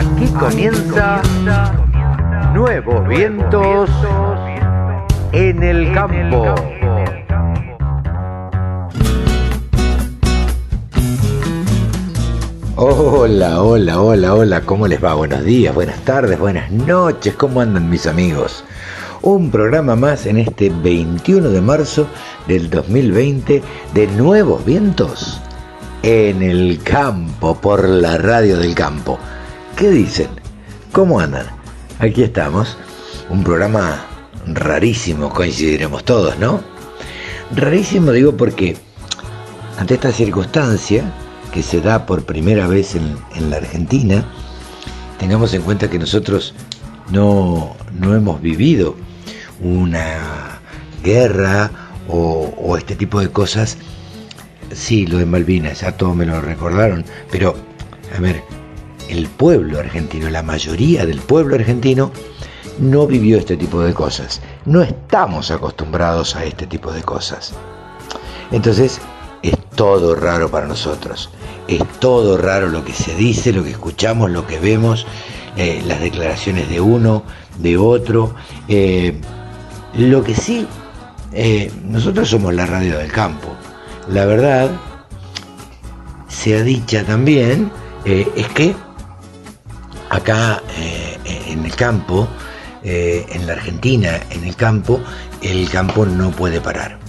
Aquí comienza Nuevos Vientos en el Campo. Hola, hola, hola, hola, ¿cómo les va? Buenos días, buenas tardes, buenas noches, ¿cómo andan mis amigos? Un programa más en este 21 de marzo del 2020 de Nuevos Vientos en el campo, por la radio del campo. ¿Qué dicen? ¿Cómo andan? Aquí estamos, un programa rarísimo, coincidiremos todos, ¿no? Rarísimo digo porque ante esta circunstancia, que se da por primera vez en, la Argentina, tengamos en cuenta que nosotros no, hemos vivido una guerra o, este tipo de cosas. Sí, lo de Malvinas, ya todos me lo recordaron, pero a ver, el pueblo argentino, la mayoría del pueblo argentino, no vivió este tipo de cosas. No estamos acostumbrados a este tipo de cosas. Entonces, es todo raro para nosotros. Es todo raro lo que se dice, lo que escuchamos, lo que vemos, eh, las declaraciones de uno, de otro. Eh, lo que sí, eh, nosotros somos la radio del campo. La verdad, se ha dicha también, es que acá en el campo, en la Argentina, en el campo, el campo no puede parar.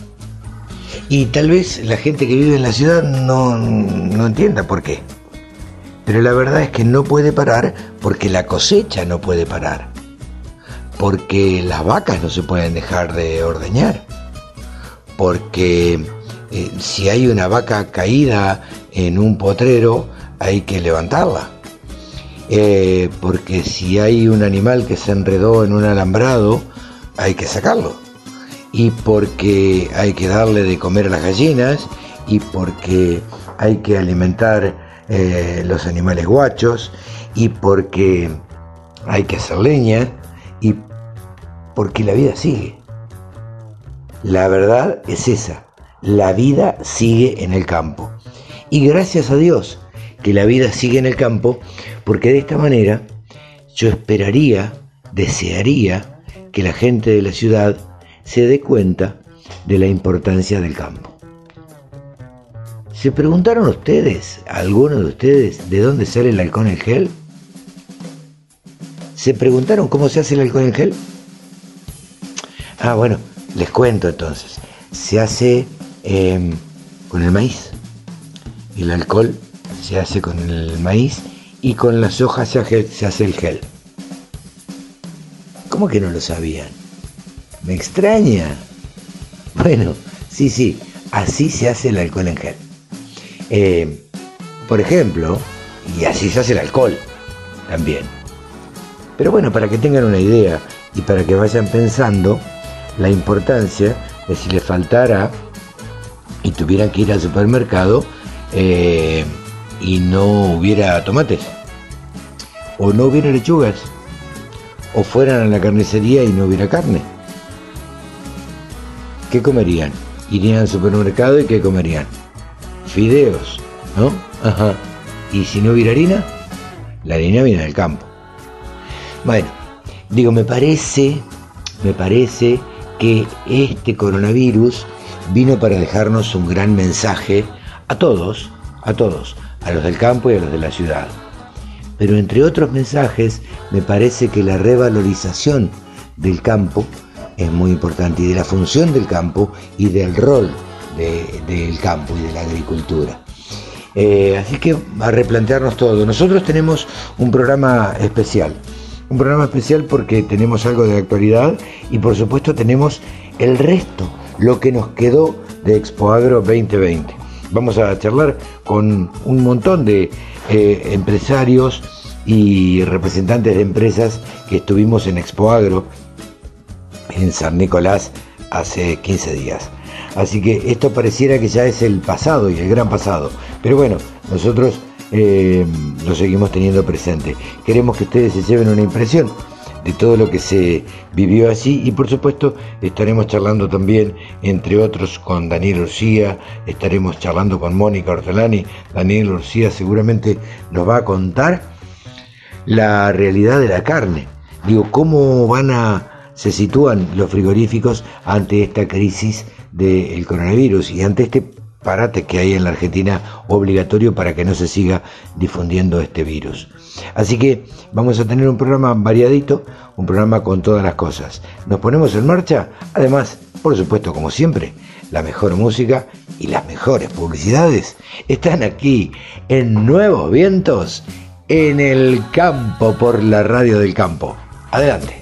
Y tal vez la gente que vive en la ciudad no, entienda por qué. Pero la verdad es que no puede parar porque la cosecha no puede parar. Porque las vacas no se pueden dejar de ordeñar. Porque eh, si hay una vaca caída en un potrero, hay que levantarla. Eh, porque si hay un animal que se enredó en un alambrado, hay que sacarlo y porque hay que darle de comer a las gallinas y porque hay que alimentar eh, los animales guachos y porque hay que hacer leña y porque la vida sigue. La verdad es esa, la vida sigue en el campo. Y gracias a Dios que la vida sigue en el campo, porque de esta manera yo esperaría, desearía que la gente de la ciudad se dé cuenta de la importancia del campo. ¿Se preguntaron ustedes, algunos de ustedes, de dónde sale el halcón en gel? ¿Se preguntaron cómo se hace el halcón en gel? Ah, bueno, les cuento entonces. Se hace em, con el maíz. El alcohol se hace con el maíz y con las hojas se hace el gel. ¿Cómo que no lo sabían? Me extraña. Bueno, sí, sí, así se hace el alcohol en gel. Eh, por ejemplo, y así se hace el alcohol también. Pero bueno, para que tengan una idea y para que vayan pensando la importancia de si les faltara y tuvieran que ir al supermercado eh, y no hubiera tomates, o no hubiera lechugas, o fueran a la carnicería y no hubiera carne ¿qué comerían? Irían al supermercado y ¿qué comerían? Fideos, ¿no? Ajá. ¿Y si no hubiera harina? La harina viene del campo. Bueno, digo, me parece, me parece que este coronavirus vino para dejarnos un gran mensaje a todos, a todos, a los del campo y a los de la ciudad. Pero entre otros mensajes, me parece que la revalorización del campo es muy importante y de la función del campo y del rol del campo y de la agricultura. Eh, así que a replantearnos todo. Nosotros tenemos un programa especial. Un programa especial porque tenemos algo de actualidad y por supuesto tenemos el resto, lo que nos quedó de Expo Agro 2020. Vamos a charlar con un montón de eh, empresarios y representantes de empresas que estuvimos en Expo Agro en San Nicolás hace 15 días. Así que esto pareciera que ya es el pasado y el gran pasado. Pero bueno, nosotros eh, lo seguimos teniendo presente. Queremos que ustedes se lleven una impresión de todo lo que se vivió allí y por supuesto estaremos charlando también entre otros con Daniel Urcía, estaremos charlando con Mónica Ortolani, Daniel Urcía seguramente nos va a contar la realidad de la carne. Digo, ¿cómo van a se sitúan los frigoríficos ante esta crisis del coronavirus y ante este parate que hay en la Argentina obligatorio para que no se siga difundiendo este virus. Así que vamos a tener un programa variadito, un programa con todas las cosas. Nos ponemos en marcha, además, por supuesto, como siempre, la mejor música y las mejores publicidades están aquí en Nuevos Vientos, en el campo por la radio del campo. Adelante.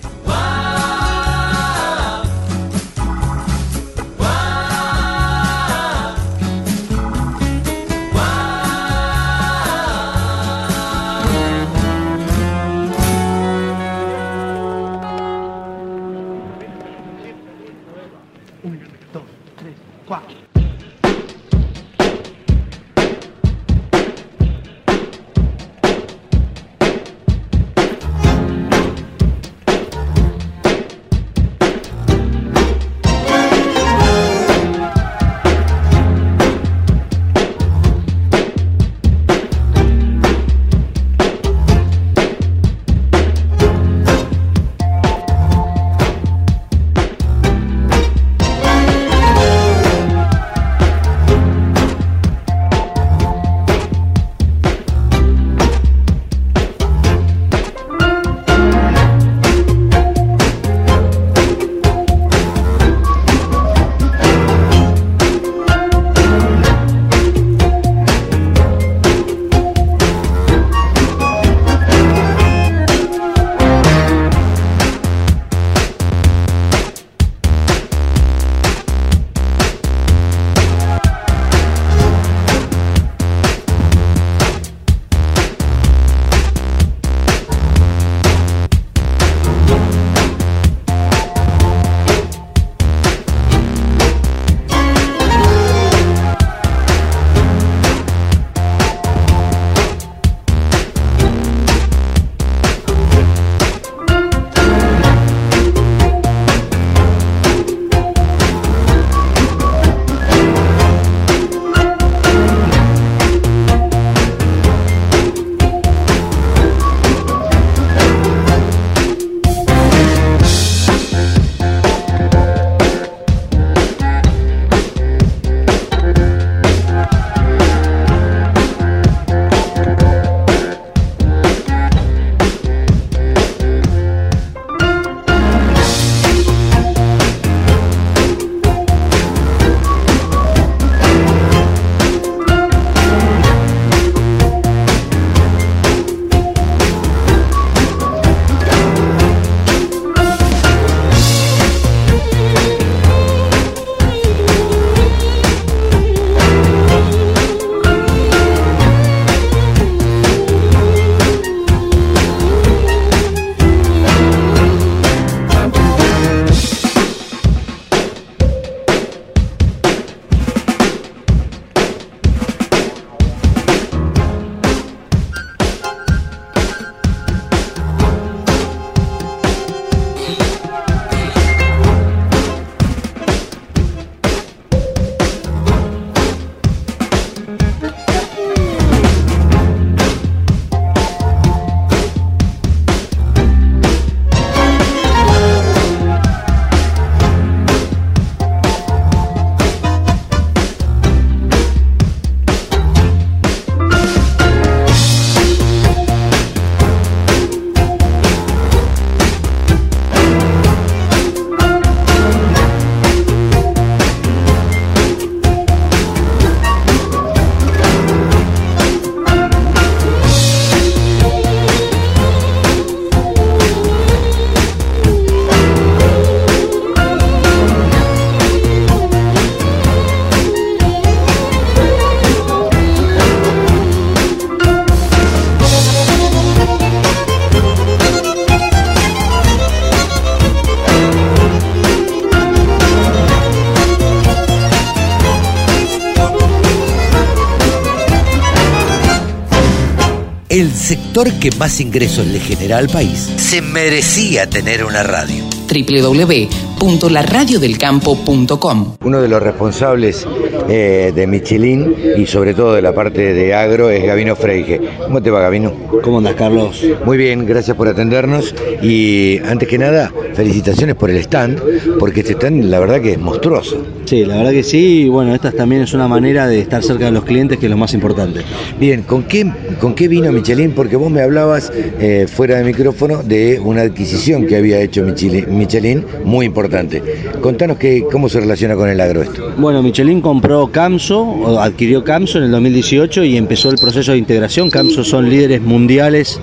Sector que más ingresos le genera al país se merecía tener una radio. www www.laradiodelcampo.com. Uno de los responsables eh, de Michelin y sobre todo de la parte de agro es Gabino Freige. ¿Cómo te va, Gabino? ¿Cómo andas, Carlos? Muy bien, gracias por atendernos y antes que nada, felicitaciones por el stand, porque este stand la verdad que es monstruoso. Sí, la verdad que sí, y bueno, esta también es una manera de estar cerca de los clientes, que es lo más importante. Bien, ¿con qué, con qué vino Michelin? Porque vos me hablabas eh, fuera de micrófono de una adquisición que había hecho Michelin, muy importante. Contanos que, cómo se relaciona con el agro esto. Bueno, Michelin compró Camso, adquirió Camso en el 2018 y empezó el proceso de integración. Camso son líderes mundiales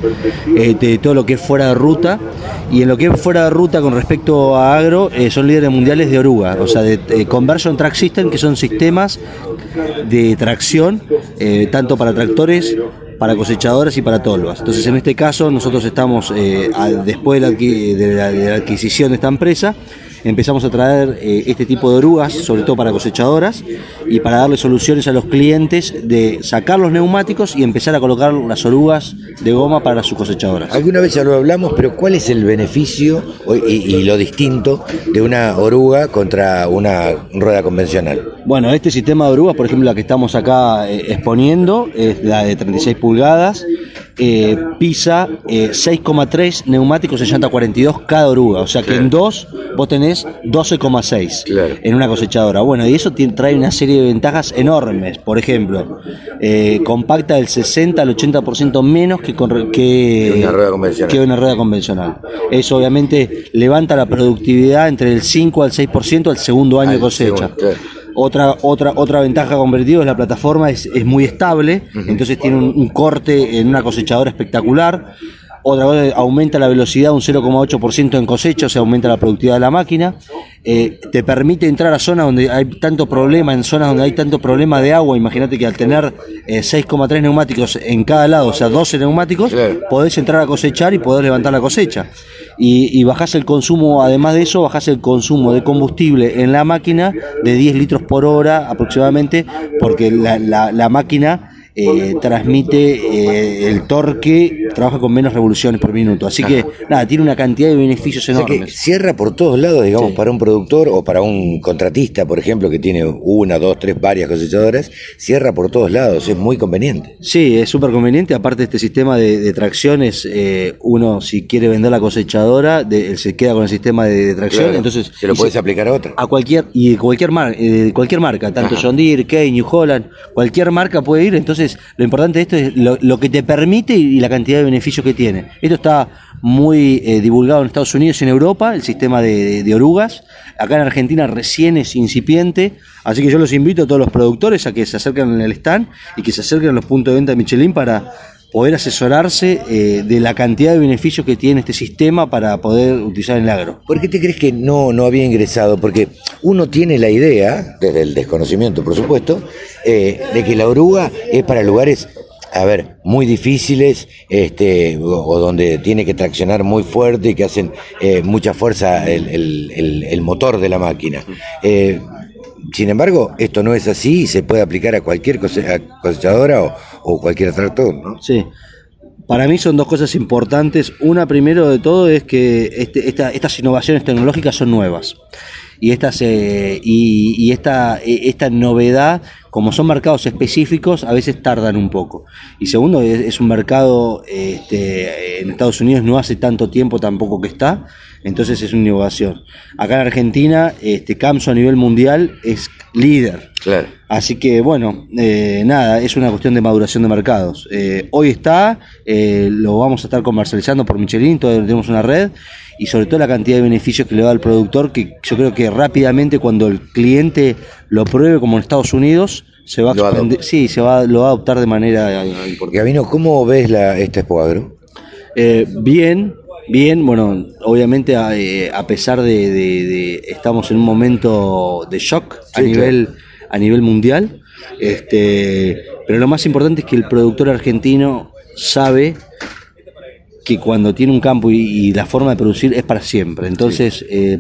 eh, de todo lo que es fuera de ruta y en lo que es fuera de ruta con respecto a agro eh, son líderes mundiales de oruga, o sea, de, Conversion Track System, que son sistemas de tracción tanto para tractores para cosechadoras y para tolvas. Entonces, en este caso, nosotros estamos, eh, después de la, adqui- de la- de la adquisición de esta empresa, empezamos a traer eh, este tipo de orugas, sobre todo para cosechadoras, y para darle soluciones a los clientes de sacar los neumáticos y empezar a colocar las orugas de goma para sus cosechadoras. Alguna vez ya lo hablamos, pero ¿cuál es el beneficio y, y lo distinto de una oruga contra una rueda convencional? Bueno, este sistema de orugas, por ejemplo, la que estamos acá eh, exponiendo, es la de 36 pulgadas, eh, pisa eh, 6,3 neumáticos en llanta 42 cada oruga, o sea que Claro. en dos vos tenés 12,6 Claro. en una cosechadora. Bueno, y eso tiene- trae una serie de ventajas enormes, por ejemplo, eh, compacta del 60 al 80% menos que, con que, Que una rueda convencional. que una rueda convencional. Eso obviamente levanta la productividad entre el 5 al 6% al segundo año de cosecha. segundo, claro. Otra, otra, otra ventaja convertido es la plataforma es, es muy estable, entonces tiene un, un corte en una cosechadora espectacular. Otra cosa, aumenta la velocidad un 0,8% en cosecha, o sea, aumenta la productividad de la máquina. Eh, te permite entrar a zonas donde hay tanto problema, en zonas donde hay tanto problema de agua. Imagínate que al tener eh, 6,3 neumáticos en cada lado, o sea, 12 neumáticos, Claro. podés entrar a cosechar y podés levantar la cosecha. Y, y bajás el consumo, además de eso, bajás el consumo de combustible en la máquina de 10 litros por hora aproximadamente, porque la, la- la máquina eh, transmite eh, el torque, trabaja con menos revoluciones por minuto. Así que, nada, tiene una cantidad de beneficios O sea que enormes. cierra por todos lados, digamos, Sí. para un productor o para un contratista, por ejemplo, que tiene una, dos, tres, varias cosechadoras, cierra por todos lados, es muy conveniente. Sí, es súper conveniente. Aparte, este sistema de, de tracciones, eh, uno si quiere vender la cosechadora, de- él se queda con el sistema de, de tracción. Claro, entonces se lo puedes aplicar a otra. a cualquier y cualquier mar, eh, cualquier marca, tanto Ajá. John Deere, Kane, New Holland, cualquier marca puede ir. Entonces, lo importante de esto es lo, que te permite y, la cantidad de beneficios que tiene. Esto está muy eh, divulgado en Estados Unidos y en Europa, el sistema de, de- orugas. Acá en Argentina recién es incipiente, así que yo los invito a todos los productores a que se acerquen en el stand y que se acerquen a los puntos de venta de Michelin para poder asesorarse eh, de la cantidad de beneficios que tiene este sistema para poder utilizar el agro. ¿Por qué te crees que no, no había ingresado? Porque uno tiene la idea, desde el desconocimiento por supuesto, eh, de que la oruga es para lugares, a ver, muy difíciles, este, o, donde tiene que traccionar muy fuerte y que hacen eh, mucha fuerza el motor de la máquina. Eh, sin embargo, esto no es así y se puede aplicar a cualquier cosechadora o, cualquier tractor, ¿no? Sí. Para mí son dos cosas importantes. Una, primero de todo, es que este- esta- estas innovaciones tecnológicas son nuevas. Y, estas, eh, y, esta, eh, esta novedad, como son mercados específicos, a veces tardan un poco. Y segundo, es, es un mercado este, en Estados Unidos no hace tanto tiempo tampoco que está, entonces es una innovación. Acá en Argentina, este, Camso a nivel mundial es líder. Claro. Así que bueno, eh, nada, es una cuestión de maduración de mercados. Eh, hoy está, eh, lo vamos a estar comercializando por Michelin, todavía tenemos una red y sobre todo la cantidad de beneficios que le da al productor, que yo creo que rápidamente cuando el cliente lo pruebe como en Estados Unidos, se va a Lo sí, se va, lo va a adoptar de manera eh, importante. Gabino, ¿cómo ves la, esta Expo Agro? Eh, bien, bien, bueno, obviamente a, eh, a pesar de, de- de- estamos en un momento de shock a nivel a nivel mundial, este, pero lo más importante es que el productor argentino sabe que cuando tiene un campo y, y la forma de producir es para siempre. Entonces, eh,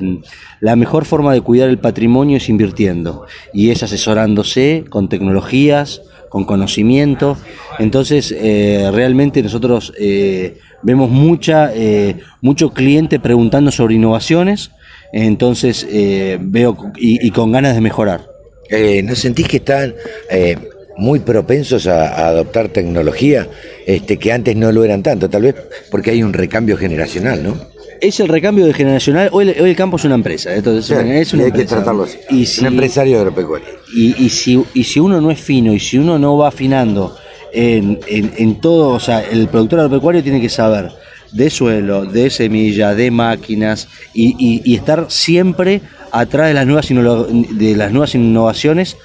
la mejor forma de cuidar el patrimonio es invirtiendo y es asesorándose con tecnologías, con conocimiento. Entonces, eh, realmente nosotros eh, vemos mucha, eh, mucho cliente preguntando sobre innovaciones. entonces eh, veo y, con ganas de mejorar. Eh, ¿No sentís que están eh, muy propensos a, adoptar tecnología este, que antes no lo eran tanto? Tal vez porque hay un recambio generacional, ¿no? Es el recambio de generacional. Hoy, el campo es una empresa, entonces es una hay que tratarlo así. Y un empresario agropecuario. Y, y, si, y si uno no es fino y si uno no va afinando en, en todo, o sea, el productor agropecuario tiene que saber de suelo, de semilla, de máquinas y, estar siempre atrás de las, nuevas de las nuevas innovaciones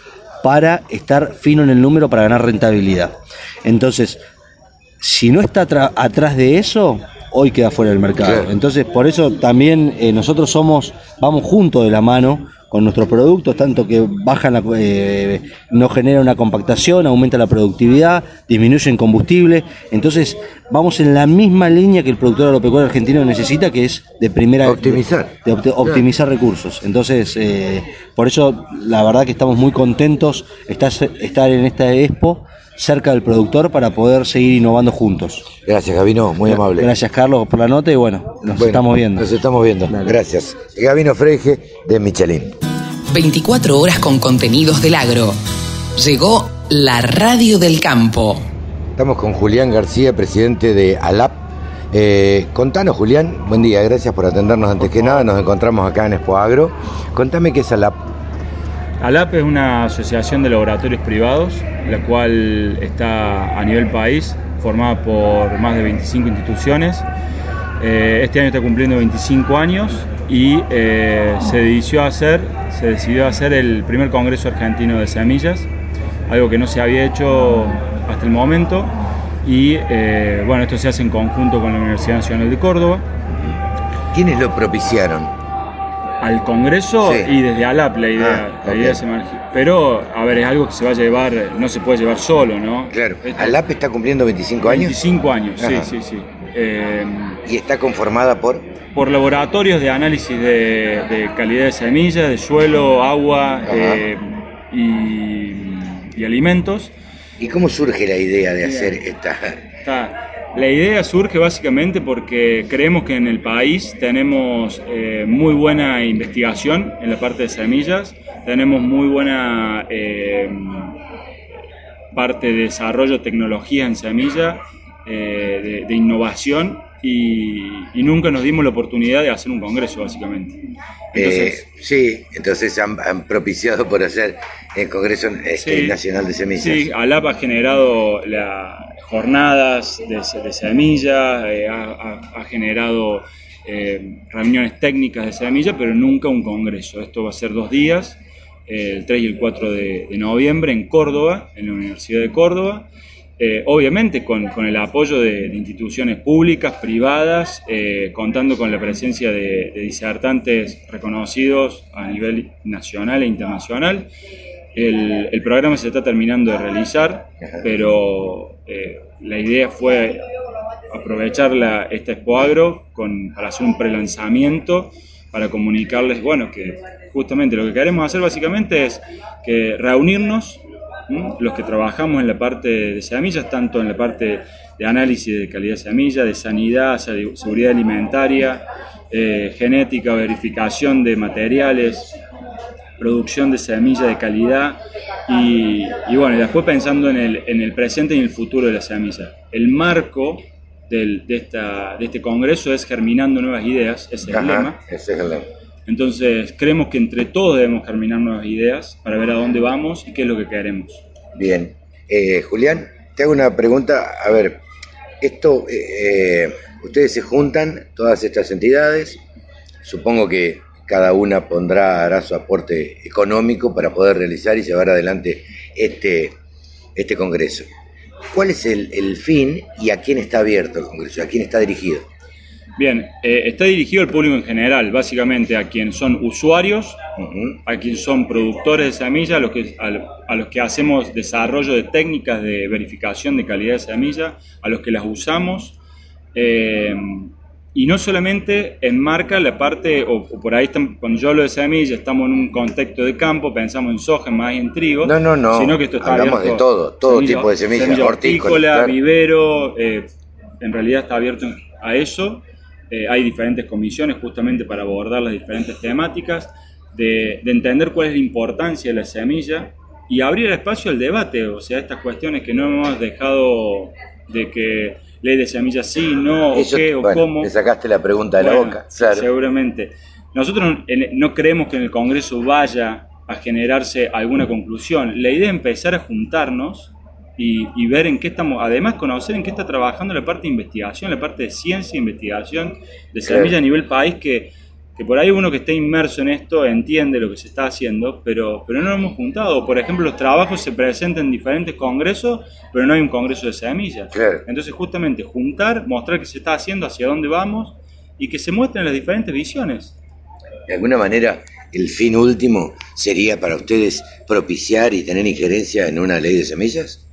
para estar fino en el número para ganar rentabilidad. Entonces, si no está atrás de eso, hoy queda fuera del mercado. Entonces, por eso también eh, nosotros somos, vamos juntos de la mano con nuestros productos, tanto que bajan la, eh, no genera una compactación, aumenta la productividad, disminuye el combustible. Entonces, vamos en la misma línea que el productor agropecuario argentino necesita, que es de primera optimizar, de, optimizar recursos. Entonces, eh, por eso la verdad que estamos muy contentos estar, estar en esta expo cerca del productor para poder seguir innovando juntos. Gracias, Gabino, muy amable. Gracias, Carlos, por la nota y bueno, nos estamos viendo. Nos estamos viendo. Gracias. Gabino Freje de Michelin. 24 horas con contenidos del agro. Llegó la radio del campo. Estamos con Julián García, presidente de ALAP. Eh, contanos, Julián, buen día, gracias por atendernos antes que nada. Nos encontramos acá en Expo Agro. Contame qué es ALAP. ALAP es una asociación de laboratorios privados, la cual está a nivel país, formada por más de 25 instituciones. Eh, este año está cumpliendo 25 años y eh, se, decidió hacer, se decidió hacer el primer Congreso Argentino de Semillas, algo que no se había hecho hasta el momento. Y eh, bueno, esto se hace en conjunto con la Universidad Nacional de Córdoba. ¿Quiénes lo propiciaron? al Congreso y desde ALAP la idea, ah, la se Pero, a ver, es algo que se va a llevar, no se puede llevar solo, ¿no? Claro. ¿ALAP está cumpliendo 25 años? 25 años, sí, sí, sí. Eh, ¿Y está conformada por? Por laboratorios de análisis de, calidad de semillas, de suelo, agua eh, y, alimentos. ¿Y cómo surge la idea de hacer esta...? La idea surge básicamente porque creemos que en el país tenemos eh, muy buena investigación en la parte de semillas, tenemos muy buena eh, parte de desarrollo de tecnología en semilla, eh, de, innovación y, nunca nos dimos la oportunidad de hacer un congreso básicamente. sí, entonces han, propiciado por hacer el Congreso este, Nacional de Semillas. Sí, ALAP ha generado la, jornadas de, semilla, eh, ha, generado eh, reuniones técnicas de semilla, pero nunca un congreso. Esto va a ser dos días, eh, el 3 y el 4 de, noviembre en Córdoba, en la Universidad de Córdoba. Obviamente con, el apoyo de, instituciones públicas, privadas, contando con la presencia de, de disertantes reconocidos a nivel nacional e internacional. El, programa se está terminando de realizar, pero eh, la idea fue aprovechar la, esta Expo Agro con, para hacer un prelanzamiento, para comunicarles, bueno, que justamente lo que queremos hacer básicamente es que reunirnos, los que trabajamos en la parte de semillas, tanto en la parte de análisis de calidad de semilla, de sanidad, seguridad alimentaria, eh, genética, verificación de materiales, producción de semilla de calidad y, bueno, después pensando en el, en el, presente y en el futuro de la semilla. El marco del, de, esta, de este congreso es germinando nuevas ideas, ese es el lema. Ese es el lema. Entonces creemos que entre todos debemos germinar nuevas ideas para ver a dónde vamos y qué es lo que queremos. Bien. Eh, Julián, te hago una pregunta. A ver, esto, eh, eh, ustedes se juntan, todas estas entidades, supongo que cada una pondrá, hará su aporte económico para poder realizar y llevar adelante este, este Congreso. ¿Cuál es el, fin y a quién está abierto el Congreso? ¿A quién está dirigido? Bien, eh, está dirigido al público en general, básicamente a quienes son usuarios, a quienes son productores de semilla, a los, que, a, los que hacemos desarrollo de técnicas de verificación de calidad de semilla, a los que las usamos. Eh, y no solamente enmarca la parte, o, por ahí cuando yo hablo de semilla, estamos en un contexto de campo, pensamos en soja, más en trigo, no, no, no. sino que esto está Hablamos de todo, todo tipo de semillas, semilla hortícola, vivero, eh, en realidad está abierto a eso. Eh, hay diferentes comisiones justamente para abordar las diferentes temáticas, de, de, entender cuál es la importancia de la semilla y abrir espacio al debate, o sea, estas cuestiones que no hemos dejado de que ley de semillas sí, no, o qué, o cómo. Le sacaste la pregunta de la boca, claro. Seguramente. Nosotros no creemos que en el Congreso vaya a generarse alguna conclusión. La idea es empezar a juntarnos y, ver en qué estamos, además conocer en qué está trabajando la parte de investigación, la parte de ciencia e investigación de semilla a nivel país, que, que, por ahí uno que esté inmerso en esto entiende lo que se está haciendo, pero, pero no lo hemos juntado. Por ejemplo, los trabajos se presentan en diferentes congresos, pero no hay un congreso de semillas. Entonces, justamente juntar, mostrar qué se está haciendo, hacia dónde vamos y que se muestren las diferentes visiones. De alguna manera, el fin último sería para ustedes propiciar y tener injerencia en una ley de semillas?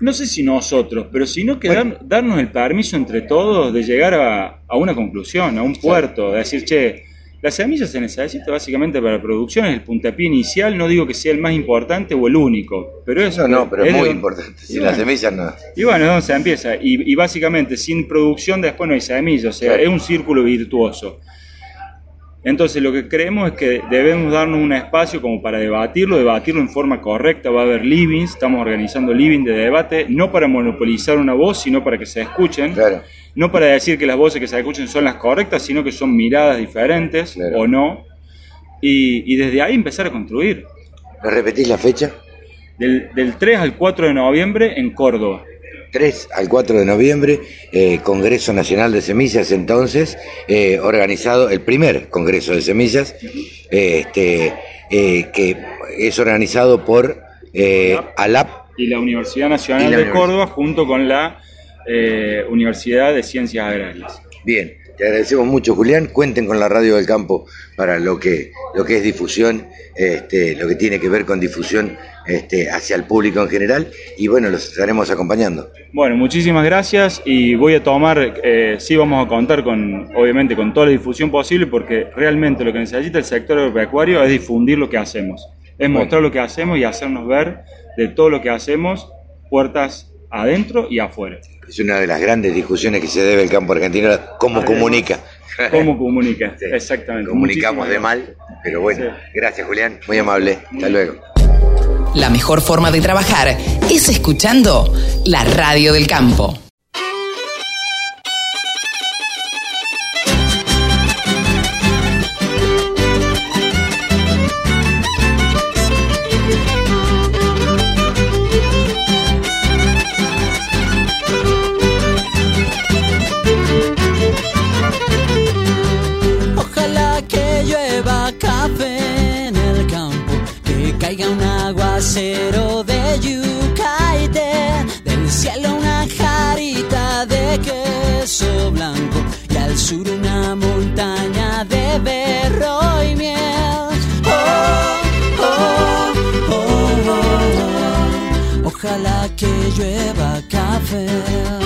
No sé si nosotros, pero sino que darnos el permiso entre todos de llegar a, una conclusión, a un puerto, de decir, che, la semilla se necesita básicamente para la producción, es el puntapié inicial, no digo que sea el más importante o el único, pero eso no, no, pero es, muy importante, sin la semilla no. Y bueno, ¿dónde se empieza? Y, básicamente sin producción después no hay semilla, o sea, es un círculo virtuoso. Entonces lo que creemos es que debemos darnos un espacio como para debatirlo, debatirlo en forma correcta, va a haber livings, estamos organizando living de debate, no para monopolizar una voz, sino para que se escuchen, no para decir que las voces que se escuchen son las correctas, sino que son miradas diferentes o no, y, desde ahí empezar a construir. ¿Me repetís la fecha? Del, del 3 al 4 de noviembre en Córdoba. 3 al 4 de noviembre, eh, Congreso Nacional de Semillas, entonces, eh, organizado el primer Congreso de Semillas, eh, este, que es organizado por ALAP. Y la Universidad Nacional de Córdoba, junto con la Universidad de Ciencias Agrarias. Bien, te agradecemos mucho, Julián. Cuenten con la Radio del Campo para lo que, lo que es difusión, este, lo que tiene que ver con difusión este, hacia el público en general y bueno, los estaremos acompañando. Bueno, muchísimas gracias y voy a tomar, eh, sí vamos a contar con, obviamente, con toda la difusión posible porque realmente lo que necesita el sector agropecuario es difundir lo que hacemos, es mostrar lo que hacemos y hacernos ver de todo lo que hacemos, puertas adentro y afuera. Es una de las grandes discusiones que se debe el campo argentino, cómo comunica. ¿Cómo comunica? Exactamente. Comunicamos de mal, pero bueno. Gracias, Julián. Muy amable. Hasta luego. La mejor forma de trabajar es escuchando la radio del campo. de yucaite, del cielo una jarita de queso blanco y al sur una montaña de berro y miel. Oh, Oh, oh, oh, oh, oh. Ojalá que llueva café.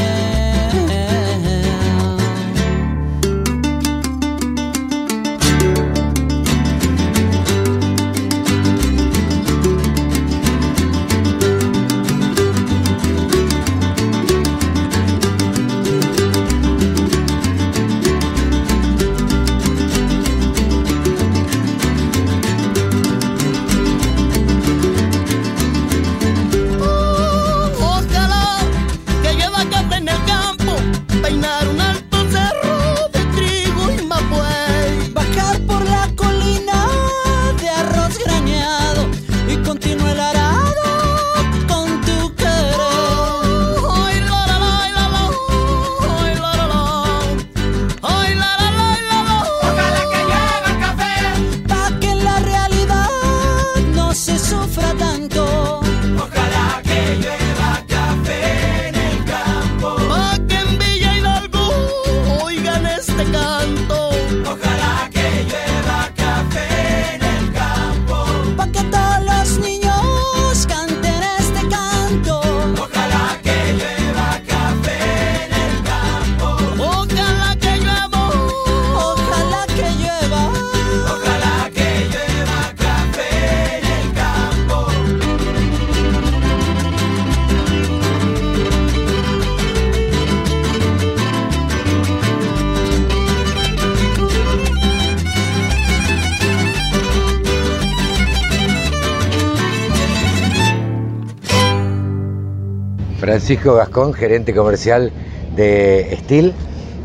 Francisco Gascón, gerente comercial de Steel.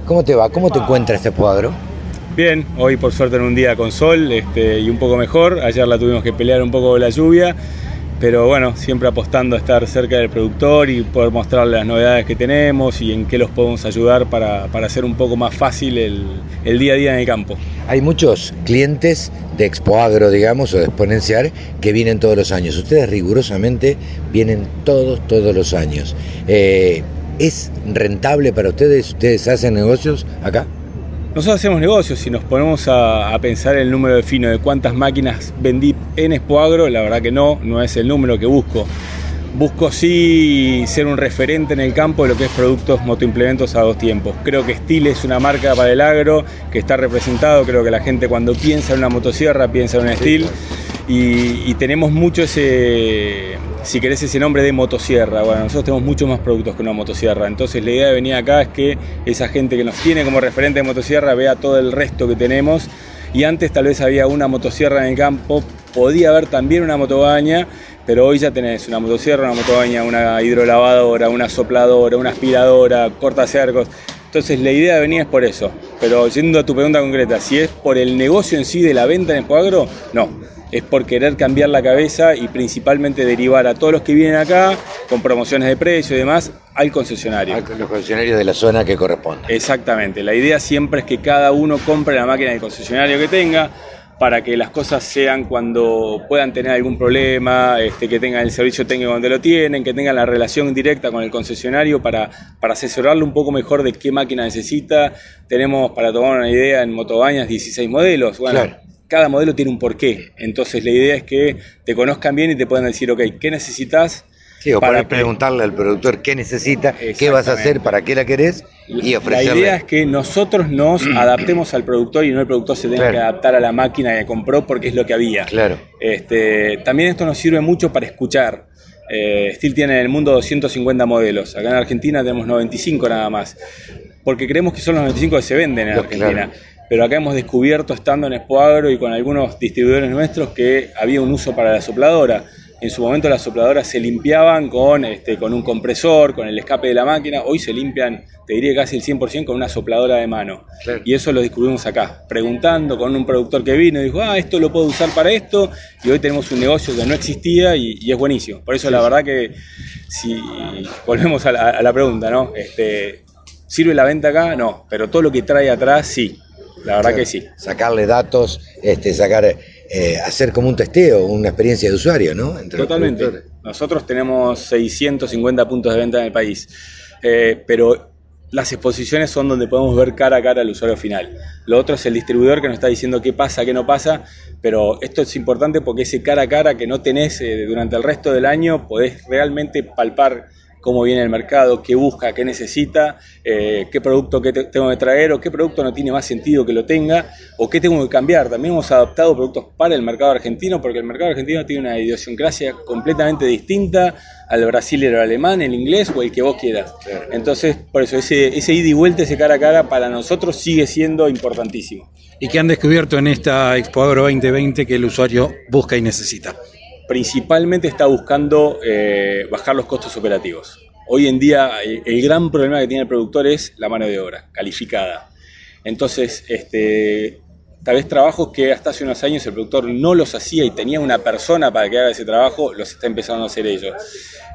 ¿Cómo te va? ¿Cómo te encuentra este cuadro? Bien, hoy por suerte en un día con sol este, y un poco mejor. Ayer la tuvimos que pelear un poco con la lluvia, pero bueno, siempre apostando a estar cerca del productor y poder mostrarle las novedades que tenemos y en qué los podemos ayudar para, para hacer un poco más fácil el, el, día a día en el campo. Hay muchos clientes de Expo Agro, digamos, o de Exponenciar, que vienen todos los años. Ustedes rigurosamente vienen todos, todos los años. Eh, ¿Es rentable para ustedes? ¿Ustedes hacen negocios acá? Nosotros hacemos negocios, si nos ponemos a, a, pensar el número de fino de cuántas máquinas vendí en Expo Agro, la verdad que no, no es el número que busco. Busco sí ser un referente en el campo de lo que es productos motoimplementos a dos tiempos. Creo que Steel es una marca para el agro que está representado, creo que la gente cuando piensa en una motosierra piensa en un Steel y, tenemos mucho ese, si querés ese nombre de motosierra. Bueno, nosotros tenemos muchos más productos que una motosierra. Entonces la idea de venir acá es que esa gente que nos tiene como referente de motosierra vea todo el resto que tenemos. Y antes tal vez había una motosierra en el campo, podía haber también una motobaña, pero hoy ya tenés una motosierra, una motobaña, una hidrolavadora, una sopladora, una aspiradora, cortacercos. Entonces la idea de venir es por eso. Pero yendo a tu pregunta concreta, si es por el negocio en sí de la venta en Expoagro, no es por querer cambiar la cabeza y principalmente derivar a todos los que vienen acá con promociones de precio y demás al concesionario. A los concesionarios de la zona que corresponde. Exactamente. La idea siempre es que cada uno compre la máquina del concesionario que tenga para que las cosas sean cuando puedan tener algún problema, este, que tengan el servicio técnico donde lo tienen, que tengan la relación directa con el concesionario para, para asesorarle un poco mejor de qué máquina necesita. Tenemos, para tomar una idea, en Motobañas 16 modelos. Bueno, claro cada modelo tiene un porqué. Entonces la idea es que te conozcan bien y te puedan decir, ok, ¿qué necesitas? Sí, o para preguntarle al productor qué necesita, qué vas a hacer, para qué la querés y ofrecerle. La idea es que nosotros nos adaptemos al productor y no el productor se tenga claro. que adaptar a la máquina que compró porque es lo que había. Claro. Este, también esto nos sirve mucho para escuchar. Eh, Steel tiene en el mundo 250 modelos, acá en Argentina tenemos 95 nada más, porque creemos que son los 95 que se venden en Argentina. Claro pero acá hemos descubierto estando en Expoagro y con algunos distribuidores nuestros que había un uso para la sopladora. En su momento las sopladoras se limpiaban con, este, con un compresor, con el escape de la máquina, hoy se limpian, te diría casi el 100% con una sopladora de mano. Claro. Y eso lo descubrimos acá, preguntando con un productor que vino y dijo, ah, esto lo puedo usar para esto, y hoy tenemos un negocio que no existía y, y es buenísimo. Por eso sí, la verdad que si volvemos a la, a la pregunta, ¿no? Este, ¿Sirve la venta acá? No, pero todo lo que trae atrás sí. La verdad que sí. Sacarle datos, este, sacar, eh, hacer como un testeo, una experiencia de usuario, ¿no? Entre Totalmente. Nosotros tenemos 650 puntos de venta en el país, eh, pero las exposiciones son donde podemos ver cara a cara al usuario final. Lo otro es el distribuidor que nos está diciendo qué pasa, qué no pasa, pero esto es importante porque ese cara a cara que no tenés eh, durante el resto del año, podés realmente palpar cómo viene el mercado, qué busca, qué necesita, eh, qué producto que te, tengo que traer o qué producto no tiene más sentido que lo tenga o qué tengo que cambiar. También hemos adaptado productos para el mercado argentino porque el mercado argentino tiene una idiosincrasia completamente distinta al brasilero, al alemán, el inglés o el que vos quieras. Claro. Entonces, por eso ese, ese ida y vuelta, ese cara a cara para nosotros sigue siendo importantísimo. ¿Y qué han descubierto en esta Expo Agro 2020 que el usuario busca y necesita? Principalmente está buscando eh, bajar los costos operativos. Hoy en día el, gran problema que tiene el productor es la mano de obra calificada. Entonces, este, tal vez trabajos que hasta hace unos años el productor no los hacía y tenía una persona para que haga ese trabajo, los está empezando a hacer ellos.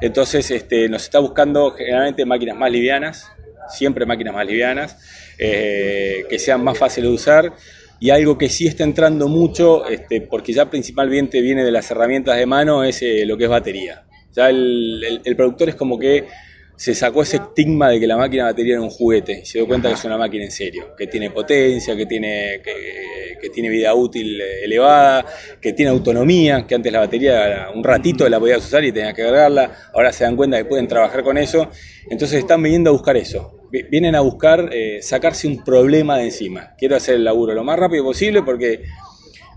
Entonces, este, nos está buscando generalmente máquinas más livianas, siempre máquinas más livianas, eh, que sean más fáciles de usar y algo que sí está entrando mucho, este, porque ya principalmente viene de las herramientas de mano, es eh, lo que es batería. Ya el, el, el, productor es como que se sacó ese estigma de que la máquina batería era un juguete. Y se dio cuenta que es una máquina en serio, que tiene potencia, que tiene, que, tiene vida útil elevada, que tiene autonomía, que antes la batería un ratito la podías usar y tenías que cargarla, ahora se dan cuenta que pueden trabajar con eso, entonces están viniendo a buscar eso, vienen a buscar eh, sacarse un problema de encima. Quiero hacer el laburo lo más rápido posible porque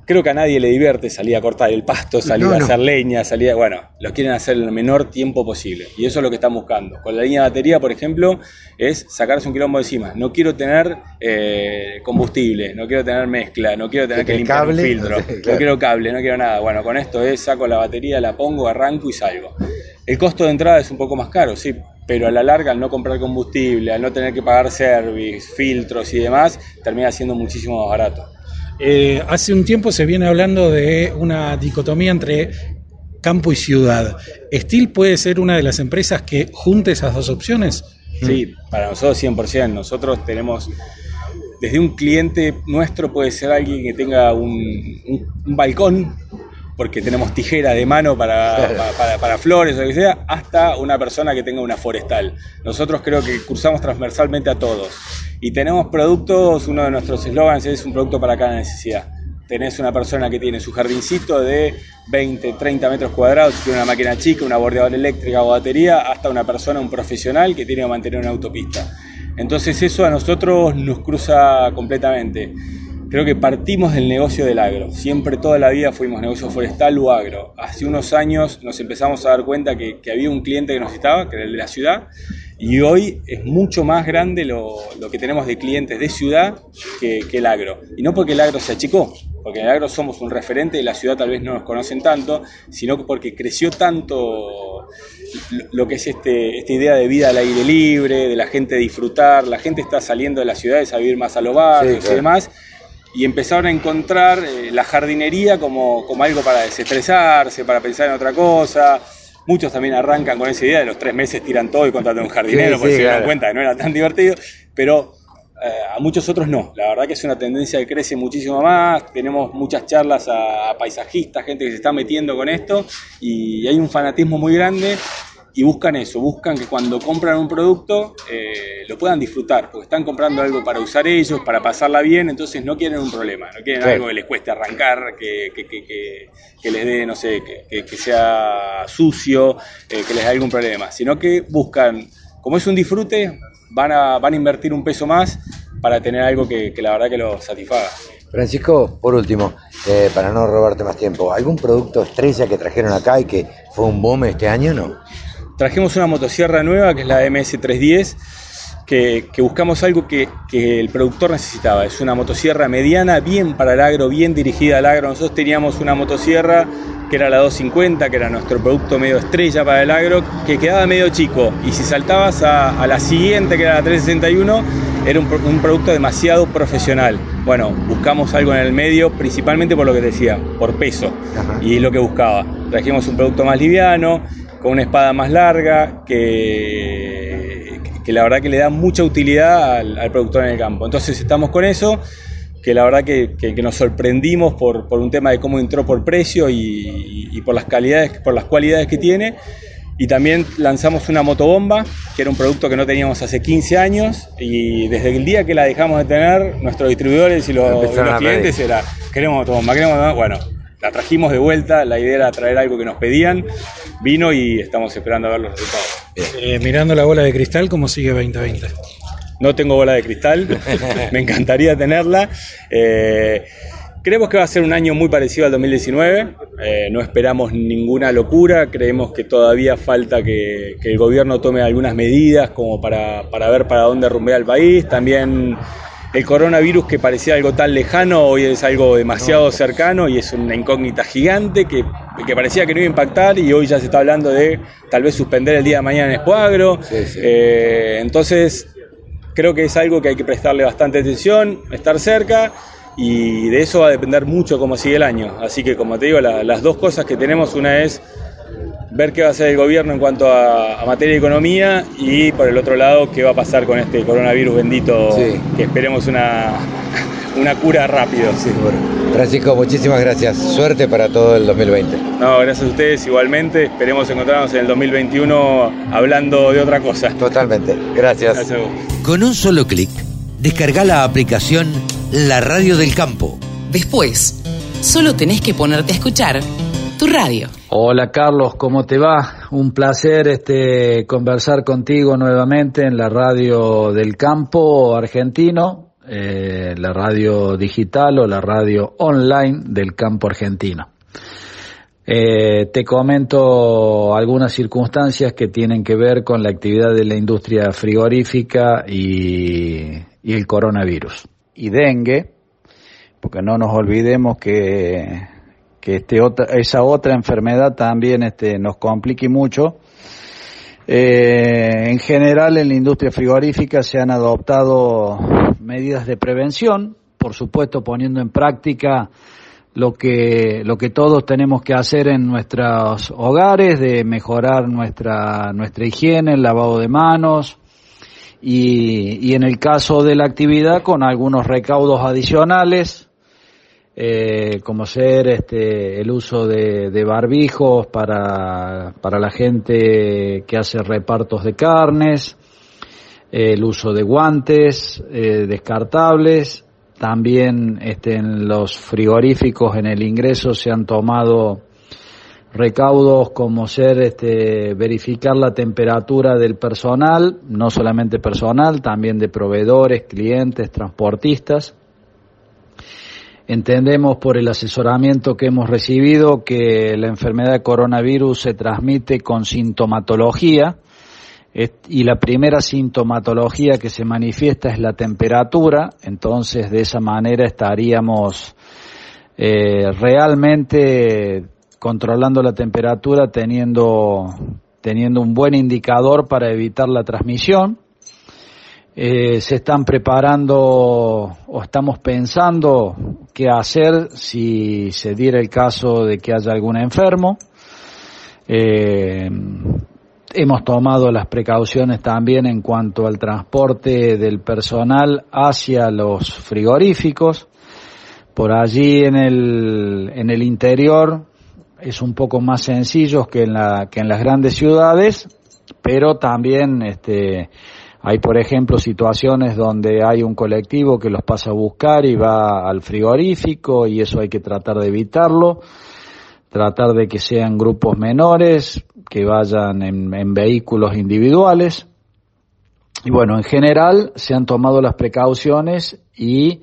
creo que a nadie le divierte salir a cortar el pasto, salir no, a hacer no. leña, salir a, bueno, lo quieren hacer en el menor tiempo posible y eso es lo que están buscando. Con la línea de batería, por ejemplo, es sacarse un quilombo de encima. No quiero tener eh, combustible, no quiero tener mezcla, no quiero tener que, que limpiar cable, un filtro, claro. no quiero cable, no quiero nada. Bueno, con esto es saco la batería, la pongo, arranco y salgo. El costo de entrada es un poco más caro, sí, pero a la larga al no comprar combustible, al no tener que pagar service, filtros y demás, termina siendo muchísimo más barato. Eh, hace un tiempo se viene hablando de una dicotomía entre campo y ciudad. ¿Steel puede ser una de las empresas que junte esas dos opciones? Sí, para nosotros 100%. Nosotros tenemos, desde un cliente nuestro puede ser alguien que tenga un, balcón, porque tenemos tijera de mano para, para, para- para flores o lo que sea, hasta una persona que tenga una forestal. Nosotros creo que cursamos transversalmente a todos. Y tenemos productos, uno de nuestros eslogans es un producto para cada necesidad. Tenés una persona que tiene su jardincito de 20, 30 metros cuadrados, tiene una máquina chica, una bordeadora eléctrica o batería, hasta una persona, un profesional que tiene que mantener una autopista. Entonces eso a nosotros nos cruza completamente. Creo que partimos del negocio del agro. Siempre toda la vida fuimos negocio forestal o agro. Hace unos años nos empezamos a dar cuenta que, que había un cliente que nos necesitaba, que era el de la ciudad, y hoy es mucho más grande lo, lo que tenemos de clientes de ciudad que, que el agro. Y no porque el agro se achicó, porque en el agro somos un referente y la ciudad tal vez no nos conocen tanto, sino porque creció tanto lo- que es este, esta idea de vida al aire libre, de la gente disfrutar, la gente está saliendo de las ciudades a vivir más a los barrios claro. y demás, y empezaron a encontrar eh, la jardinería como, como algo para desestresarse, para pensar en otra cosa. Muchos también arrancan con esa idea de los tres meses tiran todo y contratan un jardinero Sí, porque sí, se dieron claro. cuenta que no era tan divertido, pero eh, a muchos otros no. La verdad que es una tendencia que crece muchísimo más. Tenemos muchas charlas a, a paisajistas, gente que se está metiendo con esto y hay un fanatismo muy grande y buscan eso, buscan que cuando compran un producto eh, lo puedan disfrutar, porque están comprando algo para usar ellos, para pasarla bien, entonces no quieren un problema, no quieren algo que les cueste arrancar, que, que, que, que- que les dé, no sé, que, sea sucio, eh, que les dé algún problema, sino que buscan, como es un disfrute, van a, van a invertir un peso más para tener algo que, que la verdad que los satisfaga. Francisco, por último, eh, para no robarte más tiempo, ¿algún producto estrella que trajeron acá y que fue un boom este año? No. Trajimos una motosierra nueva, que es la MS310, que, que buscamos algo que, que el productor necesitaba. Es una motosierra mediana, bien para el agro, bien dirigida al agro. Nosotros teníamos una motosierra que era la 250, que era nuestro producto medio estrella para el agro, que quedaba medio chico. Y si saltabas a, a la siguiente, que era la 361, era un, un producto demasiado profesional. Bueno, buscamos algo en el medio, principalmente por lo que decía, por peso. Ajá. Y es lo que buscaba. Trajimos un producto más liviano, con una espada más larga, que, que la verdad que le da mucha utilidad al, al productor en el campo. Entonces estamos con eso, que la verdad que, que- que nos sorprendimos por, por un tema de cómo entró por precio y, y- y por las calidades, por las cualidades que tiene. Y también lanzamos una motobomba, que era un producto que no teníamos hace 15 años, y desde el día que la dejamos de tener, nuestros distribuidores y los, y clientes era, queremos motobomba, queremos motobomba. Bueno, la trajimos de vuelta, la idea era traer algo que nos pedían, vino y estamos esperando a ver los resultados. Eh, mirando la bola de cristal, ¿cómo sigue 2020? No tengo bola de cristal, me encantaría tenerla. Eh, creemos que va a ser un año muy parecido al 2019, eh, no esperamos ninguna locura, creemos que todavía falta que, que el gobierno tome algunas medidas como para, para ver para dónde rumbea el país. También el coronavirus que parecía algo tan lejano, hoy es algo demasiado cercano y es una incógnita gigante que, que parecía que no iba a impactar y hoy ya se está hablando de tal vez suspender el día de mañana en. Sí, sí. Eh, entonces, creo que es algo que hay que prestarle bastante atención, estar cerca y de eso va a depender mucho cómo sigue el año. Así que, como te digo, la- las dos cosas que tenemos, una es ver qué va a hacer el gobierno en cuanto a, a materia de economía y por el otro lado, qué va a pasar con este coronavirus bendito, Sí. que esperemos una, una cura rápido. Seguro. Francisco, muchísimas gracias. Suerte para todo el 2020. No, gracias a ustedes igualmente. Esperemos encontrarnos en el 2021 hablando de otra cosa. Totalmente. Gracias. Gracias a vos. Con un solo clic, descarga la aplicación La Radio del Campo. Después, solo tenés que ponerte a escuchar tu radio. Hola Carlos, ¿cómo te va? Un placer este conversar contigo nuevamente en la radio del campo argentino, eh, la radio digital o la radio online del campo argentino. Eh, te comento algunas circunstancias que tienen que ver con la actividad de la industria frigorífica y, y el coronavirus. Y dengue, porque no nos olvidemos que, que este otra, esa otra enfermedad también este, nos complique mucho. Eh, en general en la industria frigorífica se han adoptado medidas de prevención, por supuesto poniendo en práctica lo que, lo que todos tenemos que hacer en nuestros hogares, de mejorar nuestra, nuestra higiene, el lavado de manos, y, y en el caso de la actividad con algunos recaudos adicionales, eh, como ser este, el uso de, de barbijos para, para, la gente que hace repartos de carnes, el uso de guantes eh, descartables, también este, en los frigoríficos en el ingreso se han tomado recaudos como ser este, verificar la temperatura del personal, no solamente personal, también de proveedores, clientes, transportistas. Entendemos por el asesoramiento que hemos recibido que la enfermedad de coronavirus se transmite con sintomatología y la primera sintomatología que se manifiesta es la temperatura, entonces de esa manera estaríamos eh, realmente controlando la temperatura teniendo, teniendo un buen indicador para evitar la transmisión. Eh, se están preparando o estamos pensando qué hacer si se diera el caso de que haya algún enfermo. Eh, hemos tomado las precauciones también en cuanto al transporte del personal hacia los frigoríficos. Por allí en el, en el interior es un poco más sencillo que en, la, que en las grandes ciudades, pero también este, hay, por ejemplo, situaciones donde hay un colectivo que los pasa a buscar y va al frigorífico y eso hay que tratar de evitarlo, tratar de que sean grupos menores, que vayan en, vehículos individuales. Y bueno, en general se han tomado las precauciones y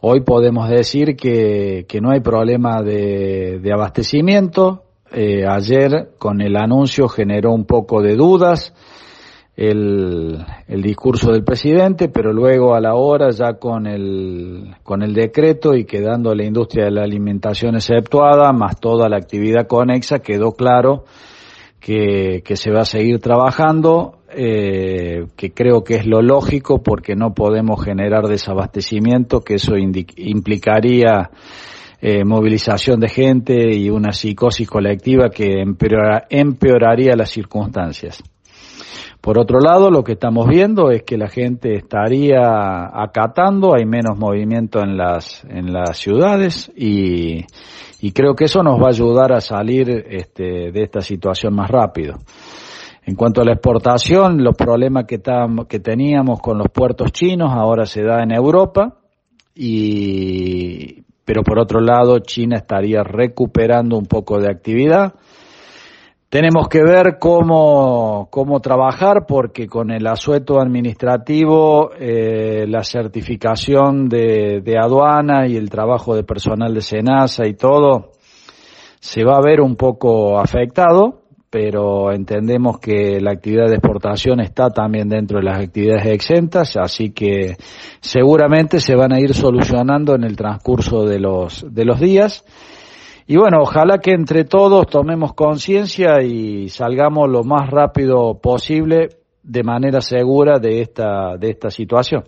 hoy podemos decir que, no hay problema de, de abastecimiento. Eh, ayer con el anuncio generó un poco de dudas el, el, discurso del presidente, pero luego a la hora ya con el, con el decreto y quedando la industria de la alimentación exceptuada, más toda la actividad conexa, quedó claro que, que se va a seguir trabajando, eh, que creo que es lo lógico porque no podemos generar desabastecimiento, que eso implicaría eh, movilización de gente y una psicosis colectiva que empeora, empeoraría las circunstancias. Por otro lado, lo que estamos viendo es que la gente estaría acatando, hay menos movimiento en las, en las ciudades y, y creo que eso nos va a ayudar a salir este, de esta situación más rápido. En cuanto a la exportación, los problemas que, que teníamos con los puertos chinos ahora se da en Europa y, pero por otro lado China estaría recuperando un poco de actividad tenemos que ver cómo, cómo trabajar porque con el asueto administrativo, eh, la certificación de, de, aduana y el trabajo de personal de SENASA y todo se va a ver un poco afectado, pero entendemos que la actividad de exportación está también dentro de las actividades exentas, así que seguramente se van a ir solucionando en el transcurso de los, de los días. Y bueno, ojalá que entre todos tomemos conciencia y salgamos lo más rápido posible de manera segura de esta, de esta situación.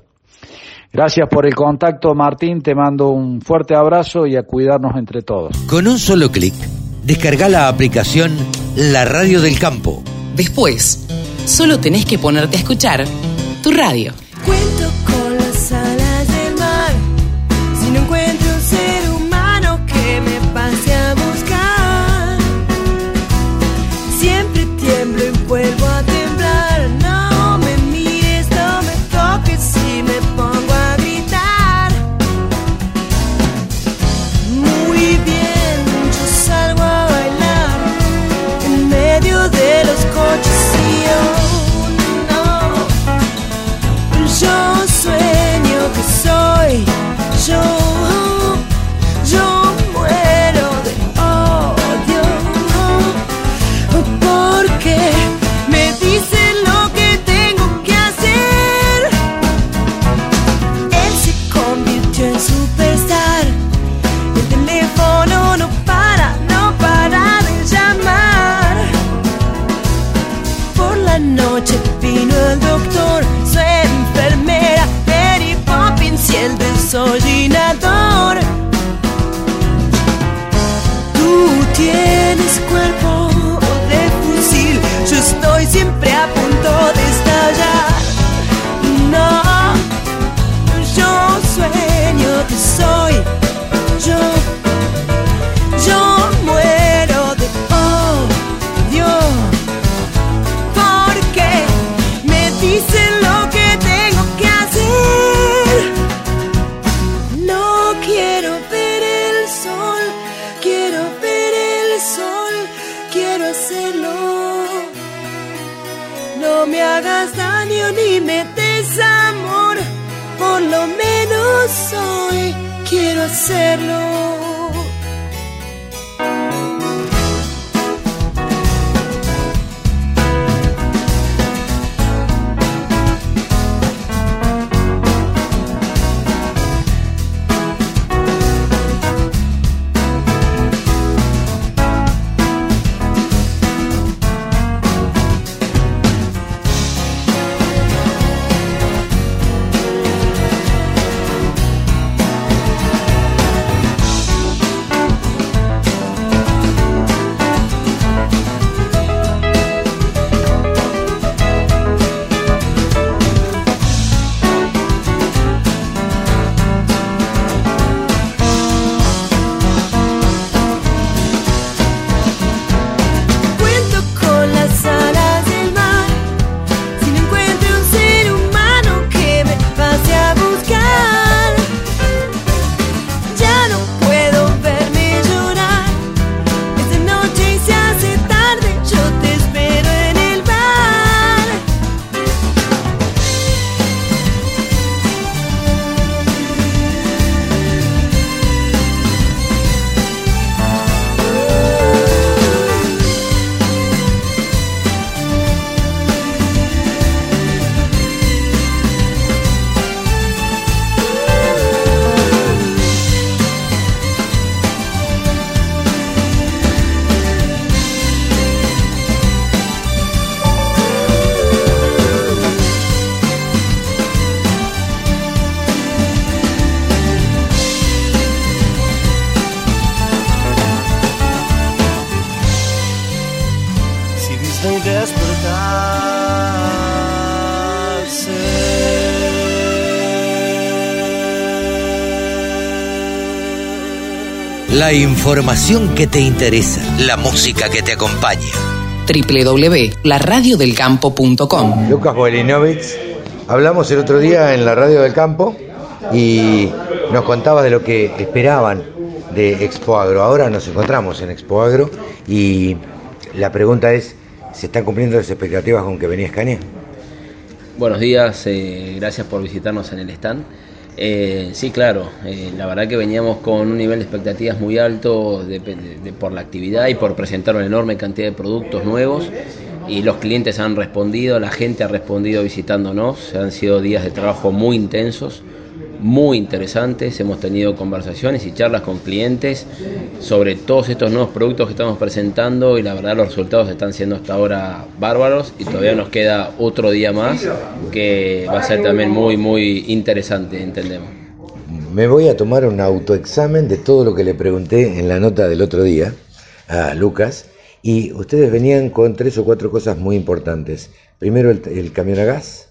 Gracias por el contacto, Martín. Te mando un fuerte abrazo y a cuidarnos entre todos. Con un solo clic, descarga la aplicación La Radio del Campo. Después, solo tenés que ponerte a escuchar tu radio. Cuento tiemblo La información que te interesa, la música que te acompaña. www.laradiodelcampo.com Lucas Bolinovich, hablamos el otro día en la radio del campo y nos contabas de lo que esperaban de Expo Agro. Ahora nos encontramos en Expo Agro y la pregunta es, ¿se están cumpliendo las expectativas con que venía Scania? Buenos días, eh, gracias por visitarnos en el stand. Eh, sí, claro, eh, la verdad que veníamos con un nivel de expectativas muy alto de- de- de- por la actividad y por presentar una enorme cantidad de productos nuevos. Y los clientes han respondido, la gente ha respondido visitándonos, han sido días de trabajo muy intensos, muy interesantes, hemos tenido conversaciones y charlas con clientes sobre todos estos nuevos productos que estamos presentando y la verdad los resultados están siendo hasta ahora bárbaros y todavía nos queda otro día más que va a ser también muy muy interesante, entendemos. Me voy a tomar un autoexamen de todo lo que le pregunté en la nota del otro día a Lucas y ustedes venían con tres o cuatro cosas muy importantes. Primero el, camión a gas,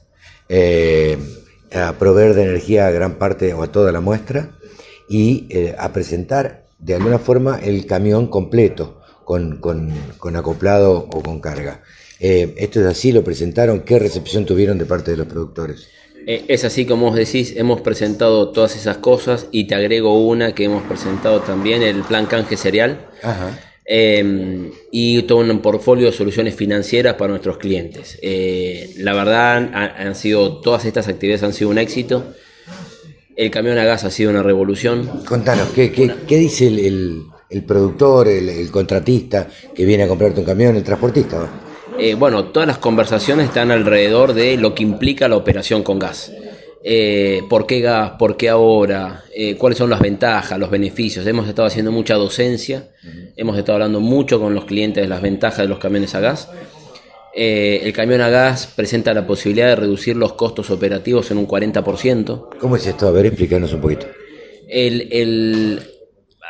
eh, a proveer de energía a gran parte o a toda la muestra y eh, a presentar de alguna forma el camión completo con, con- con acoplado o con carga. Eh, esto es así, lo presentaron, ¿qué recepción tuvieron de parte de los productores? Eh, es así como vos decís, hemos presentado todas esas cosas y te agrego una que hemos presentado también, el plan canje cereal. Ajá. Eh, y todo un portfolio de soluciones financieras para nuestros clientes. Eh, la verdad, han, han sido, todas estas actividades han sido un éxito. El camión a gas ha sido una revolución. Contanos, ¿qué, qué, qué dice el, el- el productor, el, el contratista que viene a comprarte un camión, el transportista? Eh, bueno, todas las conversaciones están alrededor de lo que implica la operación con gas. Eh, ¿Por qué gas? ¿Por qué ahora? Eh, ¿Cuáles son las ventajas, los beneficios? Hemos estado haciendo mucha docencia, hemos estado hablando mucho con los clientes de las ventajas de los camiones a gas. Eh, el camión a gas presenta la posibilidad de reducir los costos operativos en un 40%. ¿Cómo es esto? A ver, explícanos un poquito. El, el-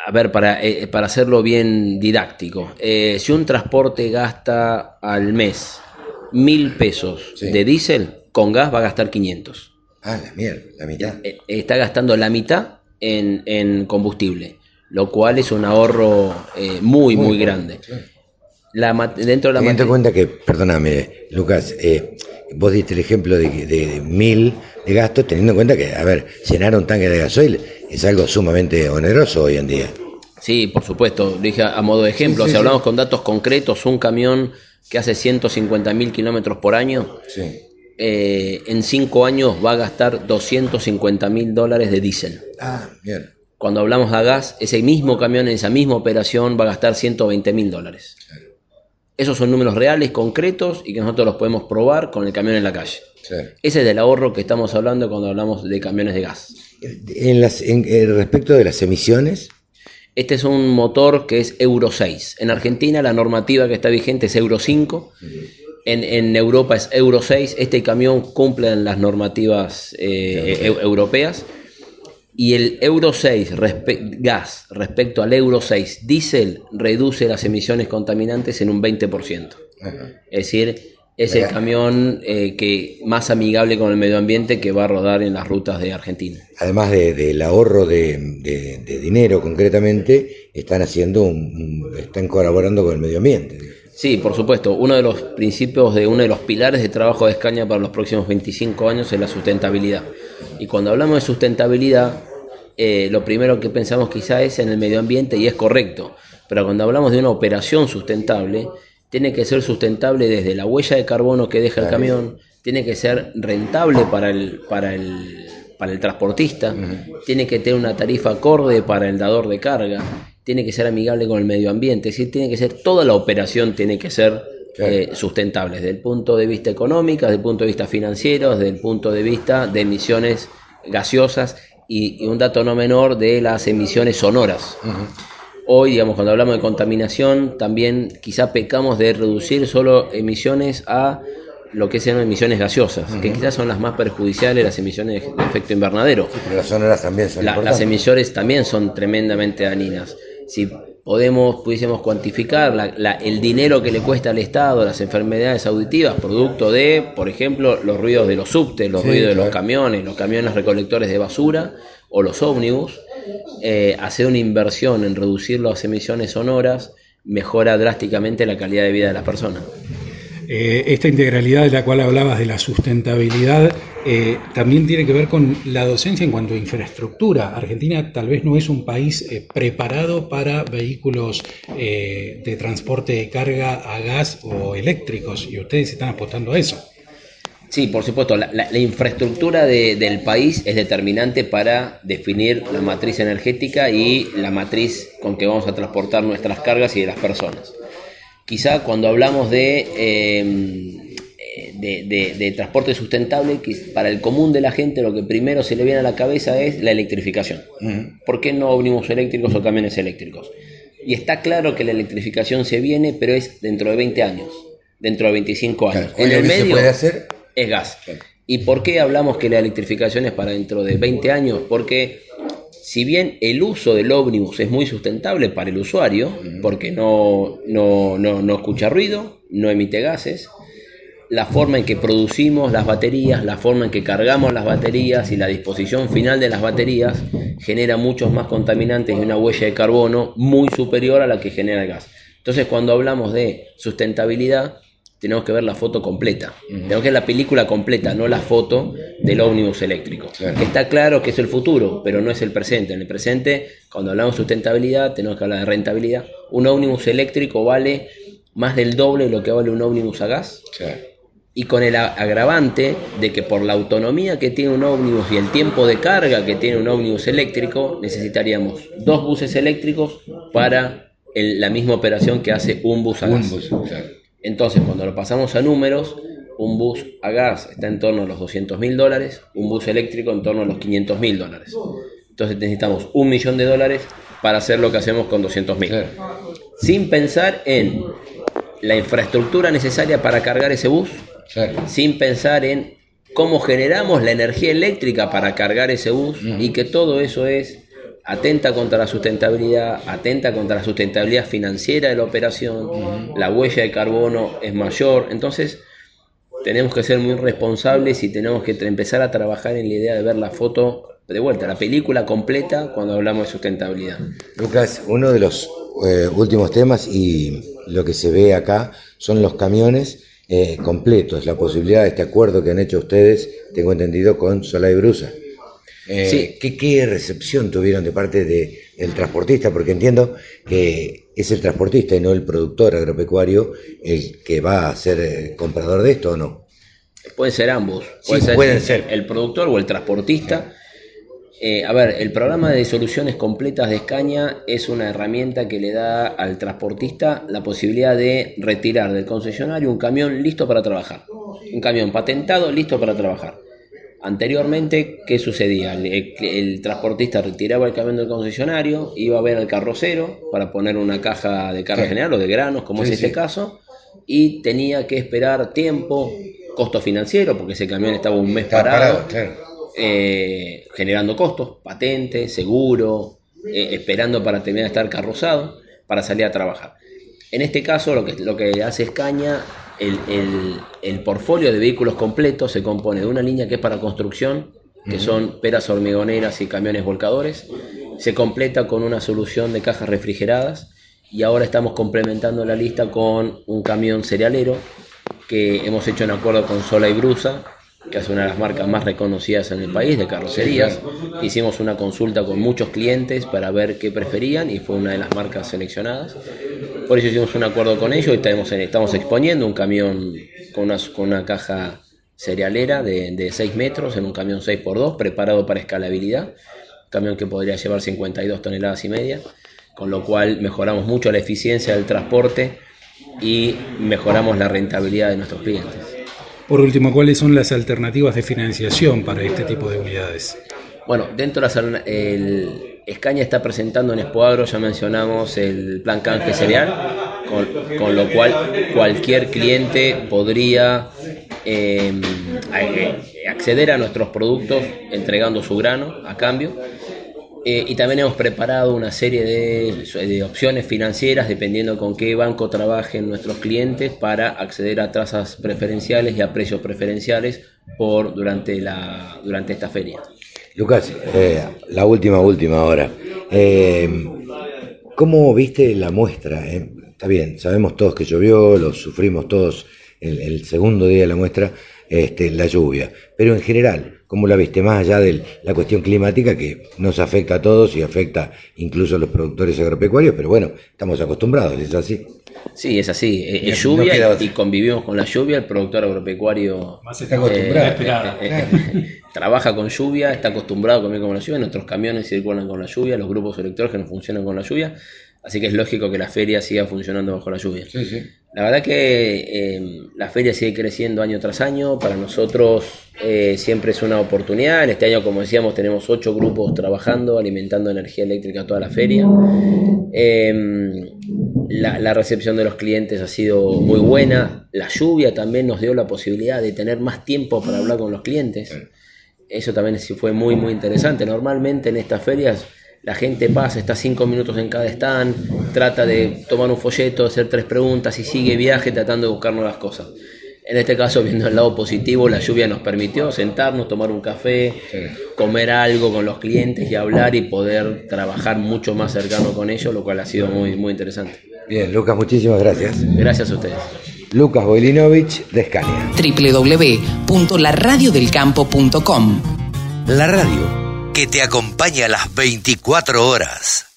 a ver, para, eh, para hacerlo bien didáctico, eh, si un transporte gasta al mes mil pesos de diésel, con gas va a gastar 500. Ah, la mierda, la mitad. Eh, está gastando la mitad en, en combustible, lo cual es un ahorro eh, muy, muy, bueno, grande. La, dentro de la Teniendo en cuenta que, perdóname, Lucas, eh, vos diste el ejemplo de, de mil de gastos, teniendo en cuenta que, a ver, llenar un tanque de gasoil es algo sumamente oneroso hoy en día. Sí, por supuesto, lo dije a modo de ejemplo. Sí, sí, si sí. hablamos con datos concretos, un camión que hace 150 mil kilómetros por año, eh, en cinco años va a gastar 250 mil dólares de diésel. Ah, mierda. Cuando hablamos de gas, ese mismo camión en esa misma operación va a gastar 120 mil dólares. Esos son números reales, concretos y que nosotros los podemos probar con el camión en la calle. Ese es del ahorro que estamos hablando cuando hablamos de camiones de gas. En las, en, eh, respecto de las emisiones, Este es un motor que es Euro 6. En Argentina la normativa que está vigente es Euro 5. En, en Europa es Euro 6. Este camión cumple las normativas eh, eu- europeas. Y el Euro 6 respe- gas respecto al Euro 6 diésel reduce las emisiones contaminantes en un 20%. Es decir, es el camión eh, que más amigable con el medio ambiente que va a rodar en las rutas de Argentina. además de- del ahorro de, de- de dinero concretamente, están haciendo un- están colaborando con el medio ambiente. Sí, por supuesto. Uno de los principios de uno de los pilares de trabajo de Escaña para los próximos 25 años es la sustentabilidad. Y cuando hablamos de sustentabilidad, eh, lo primero que pensamos quizá es en el medio ambiente y es correcto. Pero cuando hablamos de una operación sustentable, tiene que ser sustentable desde la huella de carbono que deja el camión, tiene que ser rentable para el, para el, para el transportista, tiene que tener una tarifa acorde para el dador de carga, tiene que ser amigable con el medio ambiente, es decir, tiene que ser, toda la operación tiene que ser eh, sustentable, desde el punto de vista económico, desde el punto de vista financiero, desde el punto de vista de emisiones gaseosas y, y un dato no menor de las emisiones sonoras. Hoy, digamos, cuando hablamos de contaminación, también quizá pecamos de reducir solo emisiones a lo que sean emisiones gaseosas, que quizás son las más perjudiciales, las emisiones de efecto invernadero. Pero las sonoras también son La- las emisiones también son tremendamente dañinas. Si podemos, pudiésemos cuantificar la- la- el dinero que le cuesta al Estado las enfermedades auditivas, producto de, por ejemplo, los ruidos de los subtes, los Sí, ruidos de los camiones, los camiones recolectores de basura o los ómnibus, eh, hacer una inversión en reducir las emisiones sonoras mejora drásticamente la calidad de vida de las personas. Eh, esta integralidad de la cual hablabas de la sustentabilidad eh, también tiene que ver con la docencia en cuanto a infraestructura. Argentina tal vez no es un país eh, preparado para vehículos eh, de transporte de carga a gas o eléctricos y ustedes están apostando a eso. Sí, por supuesto, la, la- la infraestructura de- del país es determinante para definir la matriz energética y la matriz con que vamos a transportar nuestras cargas y de las personas. Quizá cuando hablamos de, eh, de, de- de transporte sustentable, para el común de la gente lo que primero se le viene a la cabeza es la electrificación. ¿Por qué no ómnibus eléctricos o camiones eléctricos? Y está claro que la electrificación se viene, pero es dentro de 20 años, dentro de 25 años. En el se medio puede hacer es gas. ¿Y por qué hablamos que la electrificación es para dentro de 20 años? Porque si bien el uso del ómnibus es muy sustentable para el usuario, porque no, no, no, no escucha ruido, no emite gases, la forma en que producimos las baterías, la forma en que cargamos las baterías y la disposición final de las baterías genera muchos más contaminantes y una huella de carbono muy superior a la que genera el gas. Entonces cuando hablamos de sustentabilidad, tenemos que ver la foto completa. Tenemos que ver la película completa, no la foto del ómnibus eléctrico. Que está claro que es el futuro, pero no es el presente. En el presente, cuando hablamos de sustentabilidad, tenemos que hablar de rentabilidad. Un ómnibus eléctrico vale más del doble de lo que vale un ómnibus a gas. Y con el agravante de que por la autonomía que tiene un ómnibus y el tiempo de carga que tiene un ómnibus eléctrico, necesitaríamos dos buses eléctricos para el- la misma operación que hace un bus a Un gas. bus, claro. Entonces, cuando lo pasamos a números, un bus a gas está en torno a los 200 mil dólares, un bus eléctrico en torno a los 500 mil dólares. Entonces necesitamos un millón de dólares para hacer lo que hacemos con 200 mil. Sin pensar en la infraestructura necesaria para cargar ese bus, sin pensar en cómo generamos la energía eléctrica para cargar ese bus y que todo eso es atenta contra la sustentabilidad, atenta contra la sustentabilidad financiera de la operación, la huella de carbono es mayor, entonces tenemos que ser muy responsables y tenemos que empezar a trabajar en la idea de ver la foto de vuelta, la película completa cuando hablamos de sustentabilidad. Lucas, uno de los eh, últimos temas y lo que se ve acá son los camiones eh, completos, la posibilidad de este acuerdo que han hecho ustedes, tengo entendido, con Solá y Brusa. Eh, Sí. ¿qué, qué recepción tuvieron de parte de- del transportista? Porque entiendo que es el transportista y no el productor agropecuario el que va a ser eh, comprador de esto o no. Pueden ser ambos. Sí, Puede ser pueden el, ser. el productor o el transportista. Eh, a ver, el programa de soluciones completas de Escaña es una herramienta que le da al transportista la posibilidad de retirar del concesionario un camión listo para trabajar. Un camión patentado listo para trabajar. Anteriormente, ¿qué sucedía? El, transportista retiraba el camión del concesionario, iba a ver al carrocero para poner una caja de carga Sí. general o de granos, como Sí, es este caso, y tenía que esperar tiempo, costo financiero, porque ese camión estaba un mes parado, parado, claro. eh, generando costos, patente, seguro, eh, esperando para terminar de estar carrozado, para salir a trabajar. En este caso, lo que, lo que hace Escaña, el, el, el portfolio de vehículos completos se compone de una línea que es para construcción, que son peras hormigoneras y camiones volcadores, se completa con una solución de cajas refrigeradas. Y ahora estamos complementando la lista con un camión cerealero que hemos hecho en acuerdo con Sola y Brusa, que es una de las marcas más reconocidas en el país de carrocerías. Hicimos una consulta con muchos clientes para ver qué preferían y fue una de las marcas seleccionadas. Por eso hicimos un acuerdo con ellos y estamos, exponiendo un camión con una, con una caja cerealera de, de 6 metros en un camión 6x2 preparado para escalabilidad, camión que podría llevar 52 toneladas y media, con lo cual mejoramos mucho la eficiencia del transporte y mejoramos la rentabilidad de nuestros clientes. Por último, ¿cuáles son las alternativas de financiación para este tipo de unidades? Bueno, dentro de las el Escaña está presentando en Expoagro, ya mencionamos el plan canje cereal, con, con lo cual cualquier cliente podría eh, a- acceder a nuestros productos entregando su grano a cambio. Eh, y también hemos preparado una serie de, opciones financieras dependiendo con qué banco trabajen nuestros clientes para acceder a tasas preferenciales y a precios preferenciales por durante la durante esta feria. Lucas, eh, la última, última hora. Eh, ¿Cómo viste la muestra? Está bien, sabemos todos que llovió, lo sufrimos todos el, el segundo día de la muestra, este, la lluvia. Pero en general, ¿cómo la viste? Más allá de la cuestión climática que nos afecta a todos y afecta incluso a los productores agropecuarios, pero bueno, estamos acostumbrados, es así. Sí, es así. Bien, Es no lluvia y- convivimos con la lluvia. El productor agropecuario Más está acostumbrado. eh, eh, eh, trabaja con lluvia, está acostumbrado a comer con la lluvia. Nuestros camiones circulan con la lluvia, los grupos electrógenos funcionan con la lluvia. Así que es lógico que la feria siga funcionando bajo la lluvia. La verdad que eh, la feria sigue creciendo año tras año. Para nosotros eh, siempre es una oportunidad. En este año, como decíamos, tenemos ocho grupos trabajando, alimentando energía eléctrica toda la feria. Eh, la, la recepción de los clientes ha sido muy buena. La lluvia también nos dio la posibilidad de tener más tiempo para hablar con los clientes. Eso también fue muy, muy interesante. Normalmente en estas ferias la gente pasa, está cinco minutos en cada stand, trata de tomar un folleto, hacer tres preguntas y sigue viaje tratando de buscar nuevas cosas. En este caso, viendo el lado positivo, la lluvia nos permitió sentarnos, tomar un café, comer algo con los clientes y hablar y poder trabajar mucho más cercano con ellos, lo cual ha sido muy, muy interesante. Bien, Lucas, muchísimas gracias. Gracias a ustedes. Lucas Boilinovich de Scania. www.laradiodelcampo.com La radio que te acompaña a las 24 horas.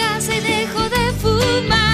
Casa y dejo de fumar,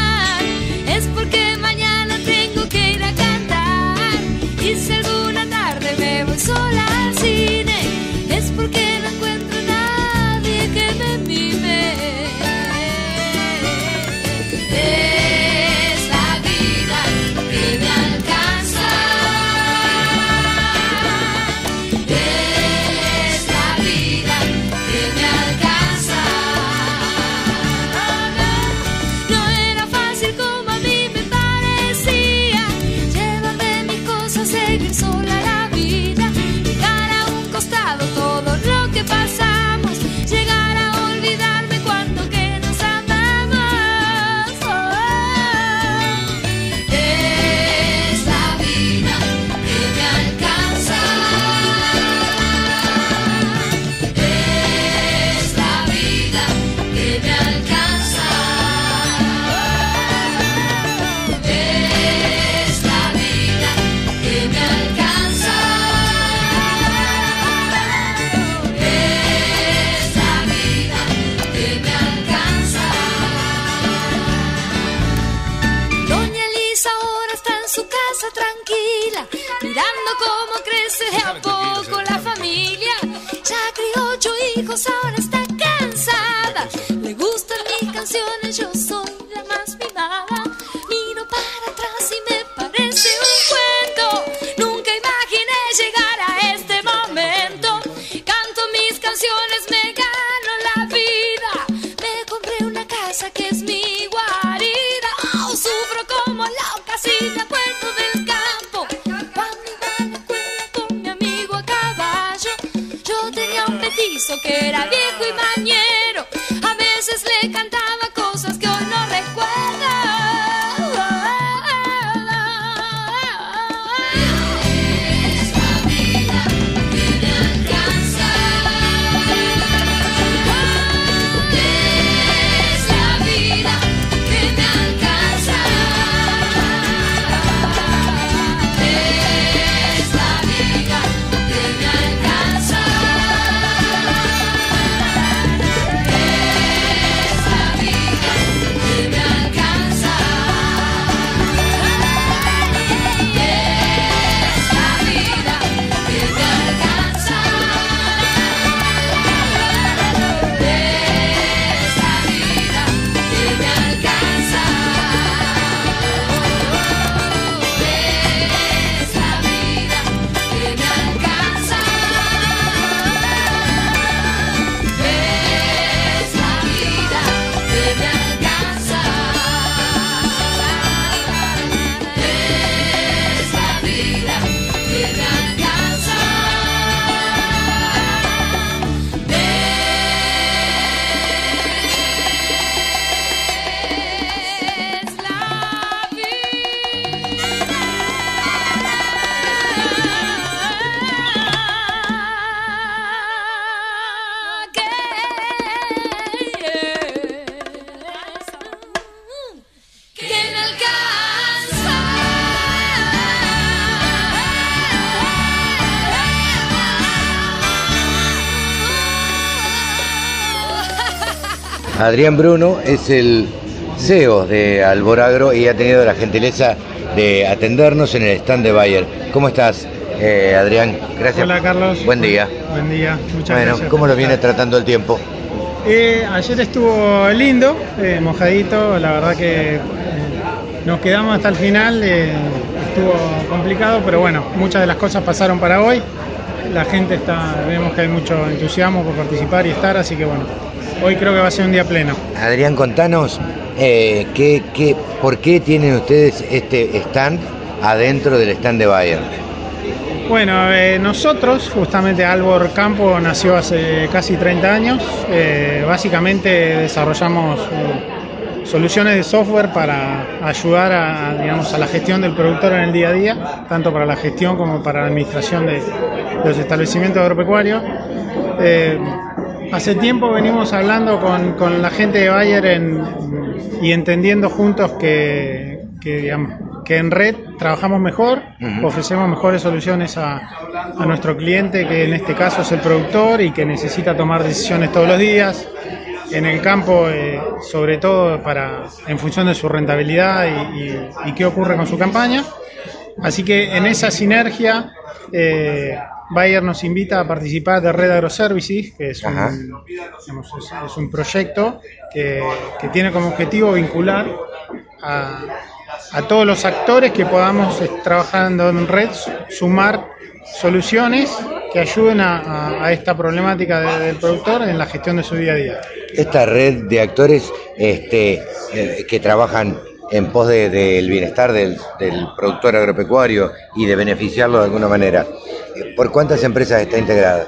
Adrián Bruno es el CEO de Alboragro y ha tenido la gentileza de atendernos en el stand de Bayer. ¿Cómo estás, eh, Adrián? Gracias. Hola, Carlos. Buen día. Buen día, muchas bueno, gracias. ¿cómo lo viene tratando el tiempo? Eh, ayer estuvo lindo, eh, mojadito, la verdad que nos quedamos hasta el final, estuvo complicado, pero bueno, muchas de las cosas pasaron para hoy. La gente está, vemos que hay mucho entusiasmo por participar y estar, así que bueno, hoy creo que va a ser un día pleno. Adrián, contanos eh, qué, qué, por qué tienen ustedes este stand adentro del stand de Bayer. Bueno, eh, nosotros, justamente Albor Campo nació hace casi 30 años. Eh, básicamente desarrollamos soluciones de software para ayudar a, digamos, a la gestión del productor en el día a día, tanto para la gestión como para la administración de, de los establecimientos agropecuarios. Eh, hace tiempo venimos hablando con, con la gente de Bayer en- y entendiendo juntos que, que, digamos, que en red trabajamos mejor, ofrecemos mejores soluciones a, a nuestro cliente, que en este caso es el productor y que necesita tomar decisiones todos los días. en el campo, eh, sobre todo para, en función de su rentabilidad y, y- y qué ocurre con su campaña. Así que en esa sinergia, eh, Bayer nos invita a participar de Red AgroServices, que es un, digamos, es, es un proyecto que, que tiene como objetivo vincular a, a todos los actores que podamos trabajando en red, su- sumar soluciones que ayuden a, a- a esta problemática de- del productor en la gestión de su día a día. Esta red de actores este, eh, que trabajan en pos de- del bienestar del, del productor agropecuario y de beneficiarlo de alguna manera. ¿Por cuántas empresas está integrada?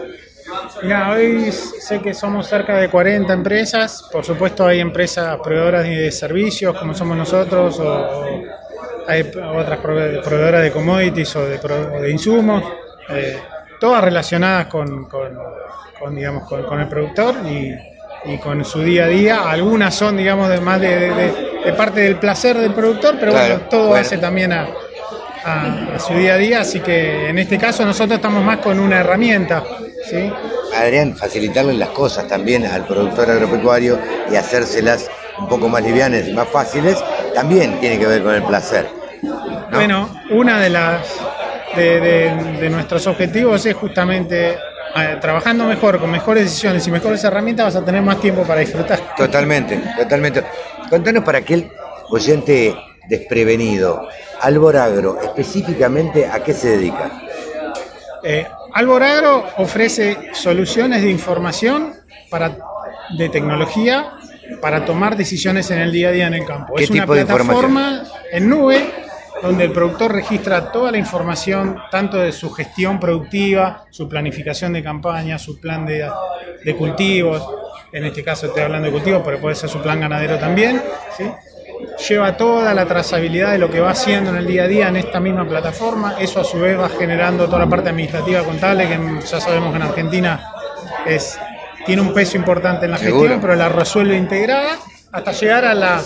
Mira, hoy sé que somos cerca de 40 empresas. Por supuesto, hay empresas proveedoras de servicios como somos nosotros, o, hay otras prove- proveedoras de commodities o de, o de insumos, eh, todas relacionadas con, con- digamos, con, con el productor y, y con su día a día. Algunas son, digamos, de, más de, de- de- parte del placer del productor, pero Claro, bueno, todo bueno. hace también a, a- a su día a día. Así que en este caso nosotros estamos más con una herramienta. ¿sí? Adrián, facilitarle las cosas también al productor agropecuario y hacérselas un poco más livianas y más fáciles, también tiene que ver con el placer. Bueno, una de las de, de- de nuestros objetivos es justamente trabajando mejor, con mejores decisiones y mejores herramientas vas a tener más tiempo para disfrutar. Totalmente, totalmente. Contanos para aquel oyente desprevenido, Albor Agro, específicamente a qué se dedica. Eh, Albor Agro ofrece soluciones de información para, de tecnología para tomar decisiones en el día a día en el campo. ¿Qué Es una de plataforma en nube donde el productor registra toda la información, tanto de su gestión productiva, su planificación de campaña, su plan de, de cultivos, en este caso estoy hablando de cultivos, pero puede ser su plan ganadero también, ¿sí? lleva toda la trazabilidad de lo que va haciendo en el día a día en esta misma plataforma. Eso a su vez va generando toda la parte administrativa contable, que ya sabemos que en Argentina es, tiene un peso importante en la Seguro. gestión, pero la resuelve integrada hasta llegar a la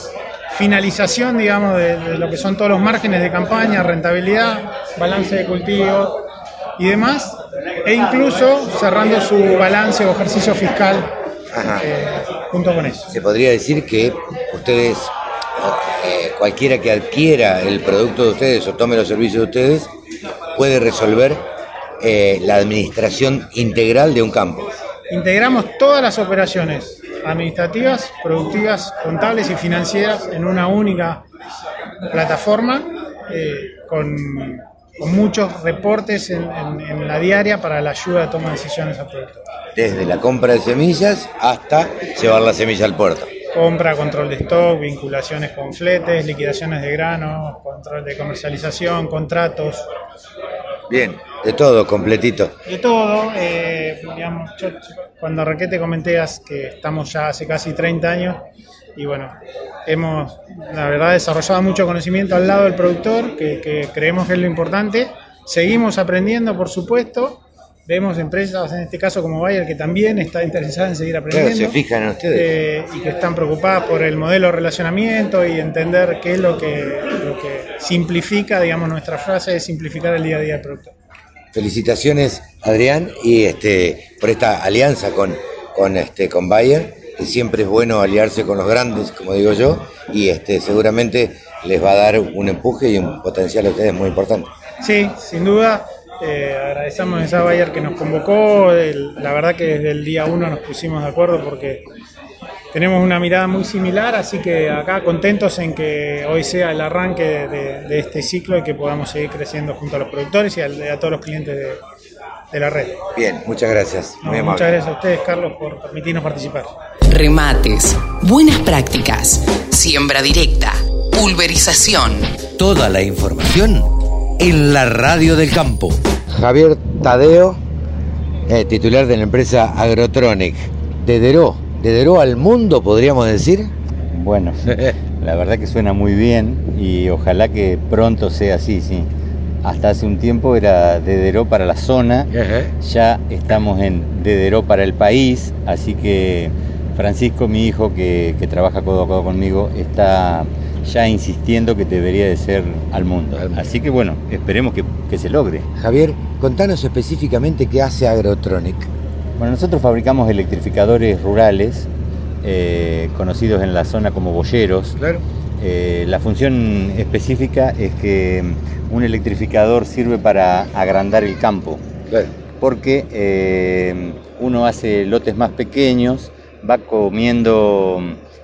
finalización, digamos, de, de lo que son todos los márgenes de campaña, rentabilidad, balance de cultivo y demás, e incluso cerrando su balance o ejercicio fiscal eh, junto con eso. Se podría decir que ustedes, eh, cualquiera que adquiera el producto de ustedes o tome los servicios de ustedes, puede resolver eh, la administración integral de un campo. Integramos todas las operaciones administrativas, productivas, contables y financieras en una única plataforma con, con muchos reportes en, en- en la diaria para la ayuda a toma de decisiones al productor. Desde la compra de semillas hasta llevar la semilla al puerto. Compra, control de stock, vinculaciones con fletes, liquidaciones de granos, control de comercialización, contratos, Bien, de todo, completito. de todo. eh, digamos, yo cuando arranqué te comenté que estamos ya hace casi 30 años y bueno, hemos la verdad desarrollado mucho conocimiento al lado del productor, que, que creemos que es lo importante. Seguimos aprendiendo, por supuesto. Vemos empresas, en este caso como Bayer, que también está interesada en seguir Claro, aprendiendo. se fijan en ustedes. eh, y que están preocupadas por el modelo de relacionamiento y entender qué es lo que, lo que simplifica, digamos, nuestra frase es simplificar el día a día del productor. Felicitaciones, Adrián, y este por esta alianza con, con este con Bayer, siempre es bueno aliarse con los grandes, como digo yo, y este seguramente les va a dar un empuje y un potencial a ustedes muy importante. Sí, sin duda. eh, agradecemos a Bayer que nos convocó. la verdad que desde el día uno nos pusimos de acuerdo porque tenemos una mirada muy similar, así que acá contentos en que hoy sea el arranque de, este ciclo y que podamos seguir creciendo junto a los productores y al- a, todos los clientes de, de la red. Bien, muchas gracias. No, muy amable. muchas gracias a ustedes, Carlos, por permitirnos participar. Remates, buenas prácticas, siembra directa, pulverización. Toda la información en la radio del campo. Javier Tadeo, eh, titular de la empresa Agrotronic, de Deró, de Deró al mundo, podríamos decir. Bueno, la verdad que suena muy bien y ojalá que pronto sea así, sí. Hasta hace un tiempo era Dederó para la zona, ya estamos en Dederó para el país, así que Francisco, mi hijo que, que trabaja codo a codo conmigo, está ya insistiendo que debería de ser al mundo. Así que bueno, esperemos que, que se logre. Javier, contanos específicamente qué hace Agrotronic. Bueno, nosotros fabricamos electrificadores rurales eh, conocidos en la zona como boyeros. Claro. Eh, la función específica es que un electrificador sirve para agrandar el campo. Claro. Porque eh, uno hace lotes más pequeños, va comiendo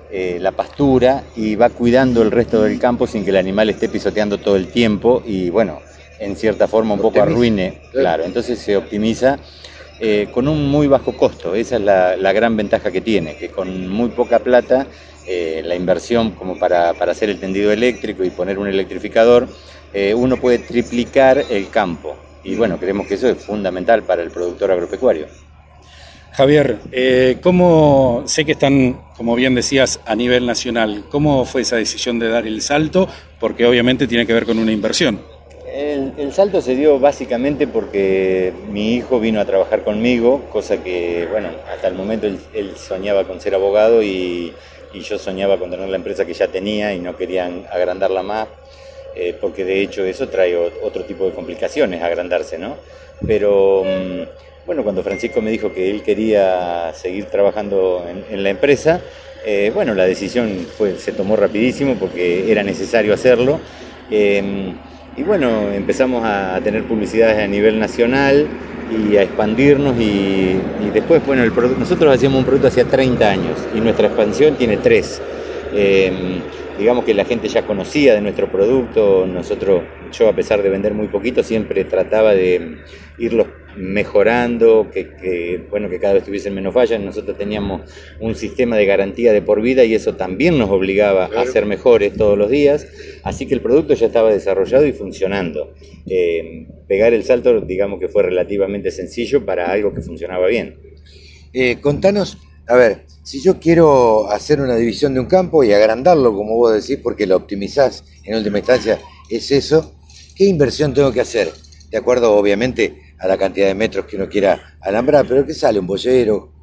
eh, la pastura y va cuidando el resto del campo sin que el animal esté pisoteando todo el tiempo y bueno, en cierta forma un poco arruine. Claro. Claro, entonces se optimiza eh, con un muy bajo costo. Esa es la, la gran ventaja que tiene, que con muy poca plata eh, la inversión como para, para hacer el tendido eléctrico y poner un electrificador, eh, uno puede triplicar el campo. Y bueno, creemos que eso es fundamental para el productor agropecuario. Javier, eh, ¿cómo sé que están, como bien decías, a nivel nacional? ¿Cómo fue esa decisión de dar el salto? Porque obviamente tiene que ver con una inversión. El, el salto se dio básicamente porque mi hijo vino a trabajar conmigo, cosa que, bueno, hasta el momento él, él soñaba con ser abogado y, y yo soñaba con tener la empresa que ya tenía y no querían agrandarla más, eh, porque de hecho eso trae otro tipo de complicaciones, agrandarse, ¿no? Pero mm, bueno, cuando Francisco me dijo que él quería seguir trabajando en, la empresa, eh, bueno, la decisión se tomó rapidísimo porque era necesario hacerlo. Eh, y bueno, empezamos a tener publicidades a nivel nacional y a expandirnos y, después, bueno, nosotros hacíamos un producto hacía 30 años y nuestra expansión tiene 3. Digamos que la gente ya conocía de nuestro producto, nosotros, yo a pesar de vender muy poquito, siempre trataba de irlos mejorando, que, que, bueno, que cada vez tuviesen menos fallas, nosotros teníamos un sistema de garantía de por vida y eso también nos obligaba a ser mejores todos los días, así que el producto ya estaba desarrollado y funcionando. Eh, pegar el salto, digamos que fue relativamente sencillo para algo que funcionaba bien. Eh, contanos, a ver, si yo quiero hacer una división de un campo y agrandarlo, como vos decís, porque lo optimizás en última instancia, es eso, ¿qué inversión tengo que hacer? De acuerdo, obviamente, a la cantidad de metros que uno quiera alambrar, pero ¿qué sale? ¿Un bollero?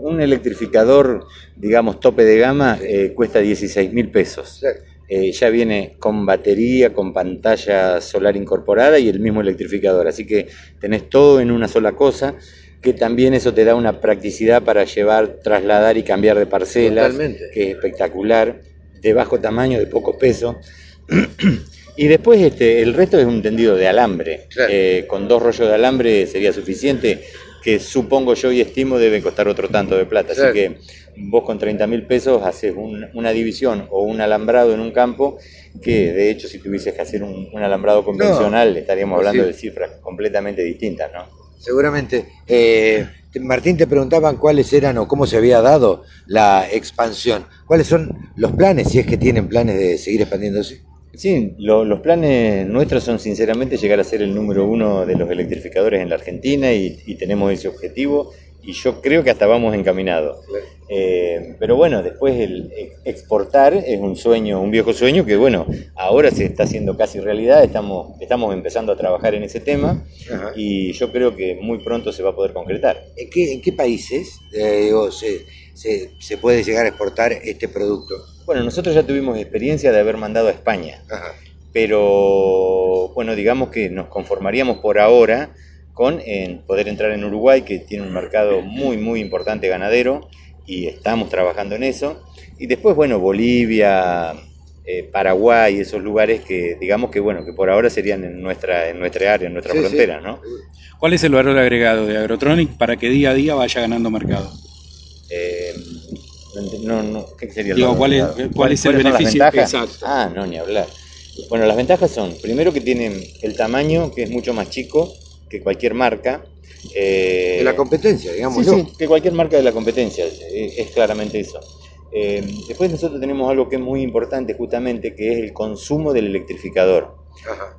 Un electrificador, digamos, tope de gama, eh, cuesta 16 mil pesos. Eh, ya viene con batería, con pantalla solar incorporada y el mismo electrificador. Así que tenés todo en una sola cosa, que también eso te da una practicidad para llevar, trasladar y cambiar de parcelas, Totalmente. que es espectacular, de bajo tamaño, de poco peso. Y después este, el resto es un tendido de alambre. Eh, con dos rollos de alambre sería suficiente, que supongo yo y estimo debe costar otro tanto de plata. Claro. Así que vos con 30 mil pesos haces un- una división o un alambrado en un campo, que de hecho si tuvieses que hacer un, un alambrado convencional estaríamos hablando de cifras completamente distintas, ¿no? Seguramente. Eh, Martín, te preguntaban cuáles eran o cómo se había dado la expansión. ¿Cuáles son los planes, si es que tienen planes de seguir expandiéndose? Sí, lo- los planes nuestros son sinceramente llegar a ser el número uno de los electrificadores en la Argentina y tenemos ese objetivo y yo creo que hasta vamos encaminados. Eh, pero bueno, después el ex- exportar es un sueño, un viejo sueño que bueno, ahora se está haciendo casi realidad, estamos, estamos empezando a trabajar en ese tema Ajá. y yo creo que muy pronto se va a poder concretar. ¿En qué, en qué países eh, digo, se, se- se puede llegar a exportar este producto? Bueno, nosotros ya tuvimos experiencia de haber mandado a España. Ajá. pero bueno, digamos que nos conformaríamos por ahora con en poder entrar en Uruguay, que tiene un mercado muy, muy importante ganadero, y estamos trabajando en eso. Y después, bueno, Bolivia, eh, Paraguay, esos lugares que digamos que bueno, que por ahora serían en nuestra, en nuestra área, en nuestra Sí, sí. frontera, ¿no? ¿Cuál es el valor agregado de Agrotronic para que día a día vaya ganando mercado? Eh, no no, no, ¿qué sería el Digo, valor ¿cuál es- agregado? cuál es el ¿Cuáles son las beneficio? Exacto. Ah, no, ni hablar. Bueno, las ventajas son, primero que tienen el tamaño, que es mucho más chico que cualquier marca. eh, De la competencia, digamos. Sí, sí, que cualquier marca de la competencia, es claramente eso. Eh, después nosotros tenemos algo que es muy importante justamente, que es el consumo del electrificador.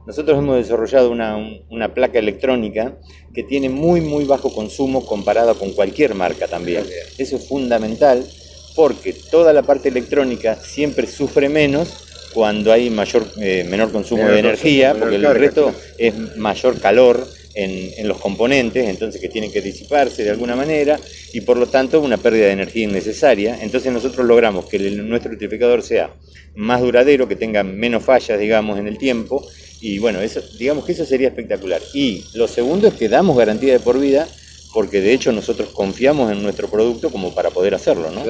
Nosotros hemos desarrollado una, un- una placa electrónica que tiene muy, muy bajo consumo comparado con cualquier marca también. Eso es fundamental porque toda la parte electrónica siempre sufre menos cuando hay mayor, eh, menor consumo Menor de energía, porque el resto es mayor calor en, los componentes, entonces que tienen que disiparse de alguna manera y por lo tanto una pérdida de energía innecesaria. Entonces nosotros logramos que el- nuestro electrificador sea más duradero, que tenga menos fallas, digamos, en el tiempo y bueno, eso, digamos que eso sería espectacular. Y lo segundo es que damos garantía de por vida porque de hecho nosotros confiamos en nuestro producto como para poder hacerlo, ¿no?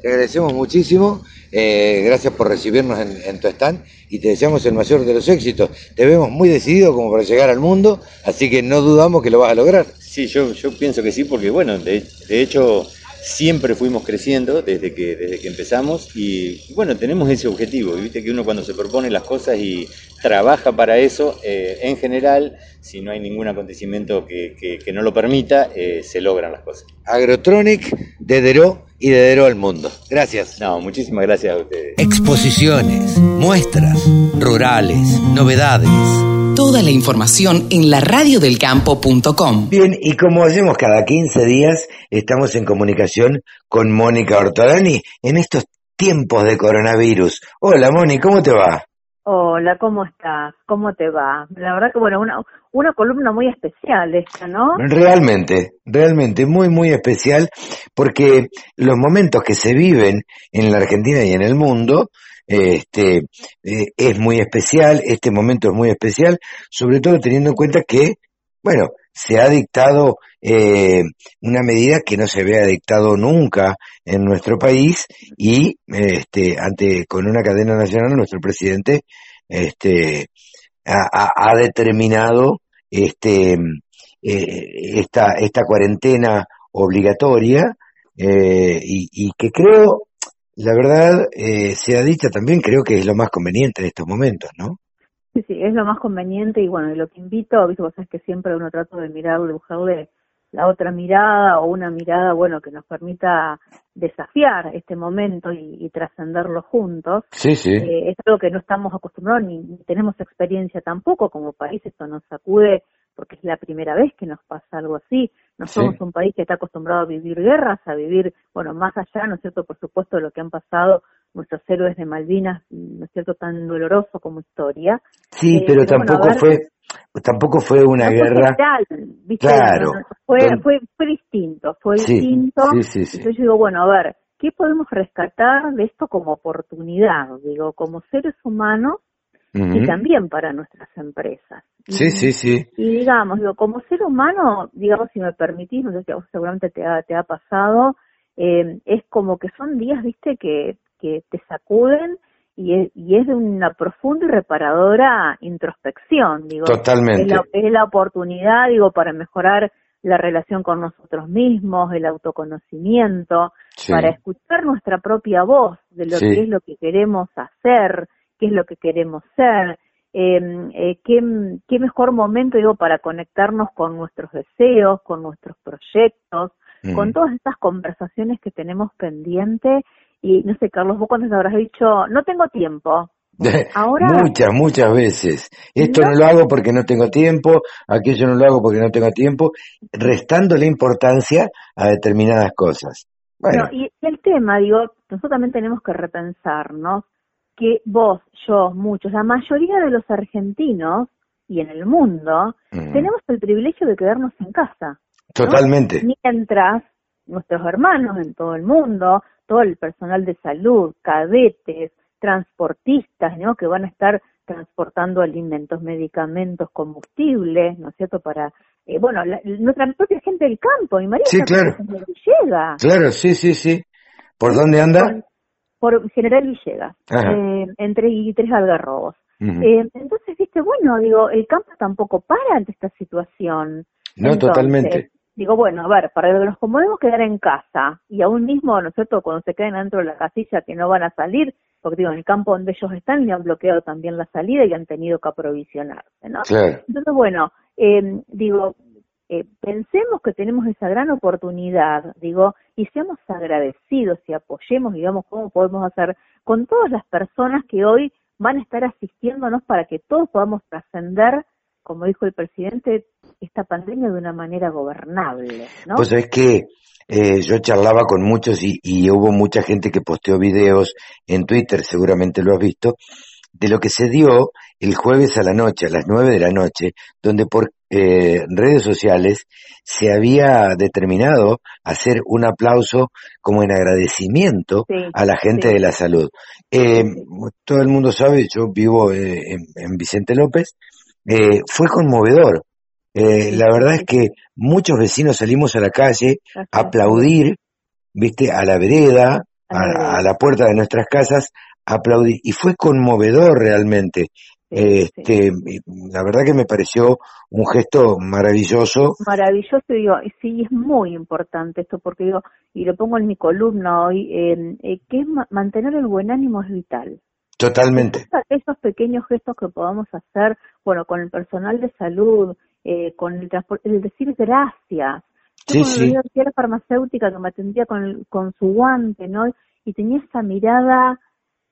Te agradecemos muchísimo. eh, gracias por recibirnos en, tu stand y te deseamos el mayor de los éxitos. Te vemos muy decidido como para llegar al mundo, así que no dudamos que lo vas a lograr. Sí, yo, yo pienso que sí, porque bueno, de, de hecho siempre fuimos creciendo desde que, desde que empezamos y bueno, tenemos ese objetivo. Viste que uno cuando se propone las cosas y trabaja para eso, eh, en general, si no hay ningún acontecimiento que, que- que no lo permita, eh, se logran las cosas. Agrotronic, de Deró y de Deró al mundo. Gracias. No, muchísimas gracias a ustedes. Exposiciones, muestras, rurales, novedades. Toda la información en laradiodelcampo.com. Bien, y como hacemos cada 15 días, estamos en comunicación con Mónica Ortolani en estos tiempos de coronavirus. Hola, Moni, ¿cómo te va? Hola, ¿cómo estás? ¿Cómo te va? La verdad que, bueno, una, una columna muy especial esta, ¿no? Realmente, realmente muy, muy especial, porque los momentos que se viven en la Argentina y en el mundo, este, eh, es muy especial, este momento es muy especial, sobre todo teniendo en cuenta que, bueno, se ha dictado eh, una medida que no se había dictado nunca en nuestro país y, este, ante, con una cadena nacional, nuestro presidente, este, ha, ha- determinado, este, eh, esta, esta cuarentena obligatoria eh, y, y que creo, la verdad, eh, sea dicha también, creo que es lo más conveniente en estos momentos, ¿no? Sí, sí, es lo más conveniente y bueno, y lo que invito, viste, vos sabés que siempre uno trata de mirar, de buscarle la otra mirada o una mirada, bueno, que nos permita desafiar este momento y, y trascenderlo juntos. Sí, sí. Eh, es algo que no estamos acostumbrados ni, ni tenemos experiencia tampoco como país, esto nos sacude porque es la primera vez que nos pasa algo así. No Sí. somos un país que está acostumbrado a vivir guerras, a vivir, bueno, más allá, ¿no es cierto?, por supuesto, de lo que han pasado nuestros héroes de Malvinas, ¿no es cierto?, tan doloroso como historia. Sí, Eh, pero tampoco ver- fue, tampoco fue una no fue guerra. general, ¿viste? Claro. Fue, fue, fue distinto, fue Sí, distinto. sí, sí, sí. Entonces yo digo, bueno, a ver, ¿qué podemos rescatar de esto como oportunidad? Digo, como seres humanos y también para nuestras empresas. Sí, sí, sí. Y digamos, digo, como ser humano, digamos, si me permitís, no sé si a vos seguramente te ha, te ha pasado, eh, es como que son días, viste, que, que te sacuden y es, y es de una profunda y reparadora introspección, digo. Totalmente. Es la, es la oportunidad, digo, para mejorar la relación con nosotros mismos, el autoconocimiento, Sí. para escuchar nuestra propia voz de lo Sí. que es lo que queremos hacer, qué es lo que queremos ser, eh, eh, qué, qué mejor momento, digo, para conectarnos con nuestros deseos, con nuestros proyectos, Mm. con todas estas conversaciones que tenemos pendientes. Y no sé, Carlos, vos te habrás dicho, no tengo tiempo. Ahora, Muchas, muchas veces. Esto no No. lo hago porque no tengo tiempo, aquello no lo hago porque no tengo tiempo, restando la importancia a determinadas cosas. Bueno, No, y, el tema, digo, nosotros también tenemos que repensarnos que vos, yo, muchos, la mayoría de los argentinos y en el mundo, Ujú. tenemos el privilegio de quedarnos en casa. ¿no? Totalmente. Mientras nuestros hermanos en todo el mundo, todo el personal de salud, cadetes, transportistas, ¿no? Que van a estar transportando alimentos, medicamentos, combustibles, ¿no es cierto? Para, eh, bueno, la- nuestra propia gente del campo, y María Sí, claro. por Villegas, claro, sí, sí, sí. ¿Por dónde anda? por General Villegas, eh, entre y tres algarrobos. Ujú. Eh, entonces, viste, bueno, digo, el campo tampoco para ante esta situación. No, Entonces, totalmente. Digo, bueno, a ver, para que nos podemos quedar en casa y aún mismo, ¿no es cierto?, cuando se queden dentro de la casilla que no van a salir, porque digo, en el campo donde ellos están le han bloqueado también la salida y han tenido que aprovisionarse, ¿no? Claro. Entonces, bueno, eh, digo, eh, pensemos que tenemos esa gran oportunidad, digo, y seamos agradecidos y apoyemos, digamos, cómo podemos hacer con todas las personas que hoy van a estar asistiéndonos para que todos podamos trascender, como dijo el presidente, esta pandemia de una manera gobernable, ¿no? Pues es que eh, yo charlaba con muchos y, y hubo mucha gente que posteó videos en Twitter, seguramente lo has visto, de lo que se dio el jueves a la noche, a las nueve de la noche, donde por eh, redes sociales se había determinado hacer un aplauso como en agradecimiento Sí, a la gente sí. de la salud. Eh, todo el mundo sabe, yo vivo eh, en, en Vicente López, eh, fue conmovedor. Eh, la verdad es que muchos vecinos salimos a la calle a aplaudir, viste, a la vereda, a, a la puerta de nuestras casas a aplaudir. Y fue conmovedor realmente. Este, La verdad que me pareció un gesto maravilloso. Maravilloso, digo, sí, es muy importante esto, porque digo, y lo pongo en mi columna hoy, eh, eh, que mantener el buen ánimo es vital. Totalmente. Esos pequeños gestos que podamos hacer, bueno, con el personal de salud, eh, con el transporte, el decir gracias. Yo Sí, cuando sí. la farmacéutica que me atendía con, el- con su guante, ¿no? Y tenía esa mirada,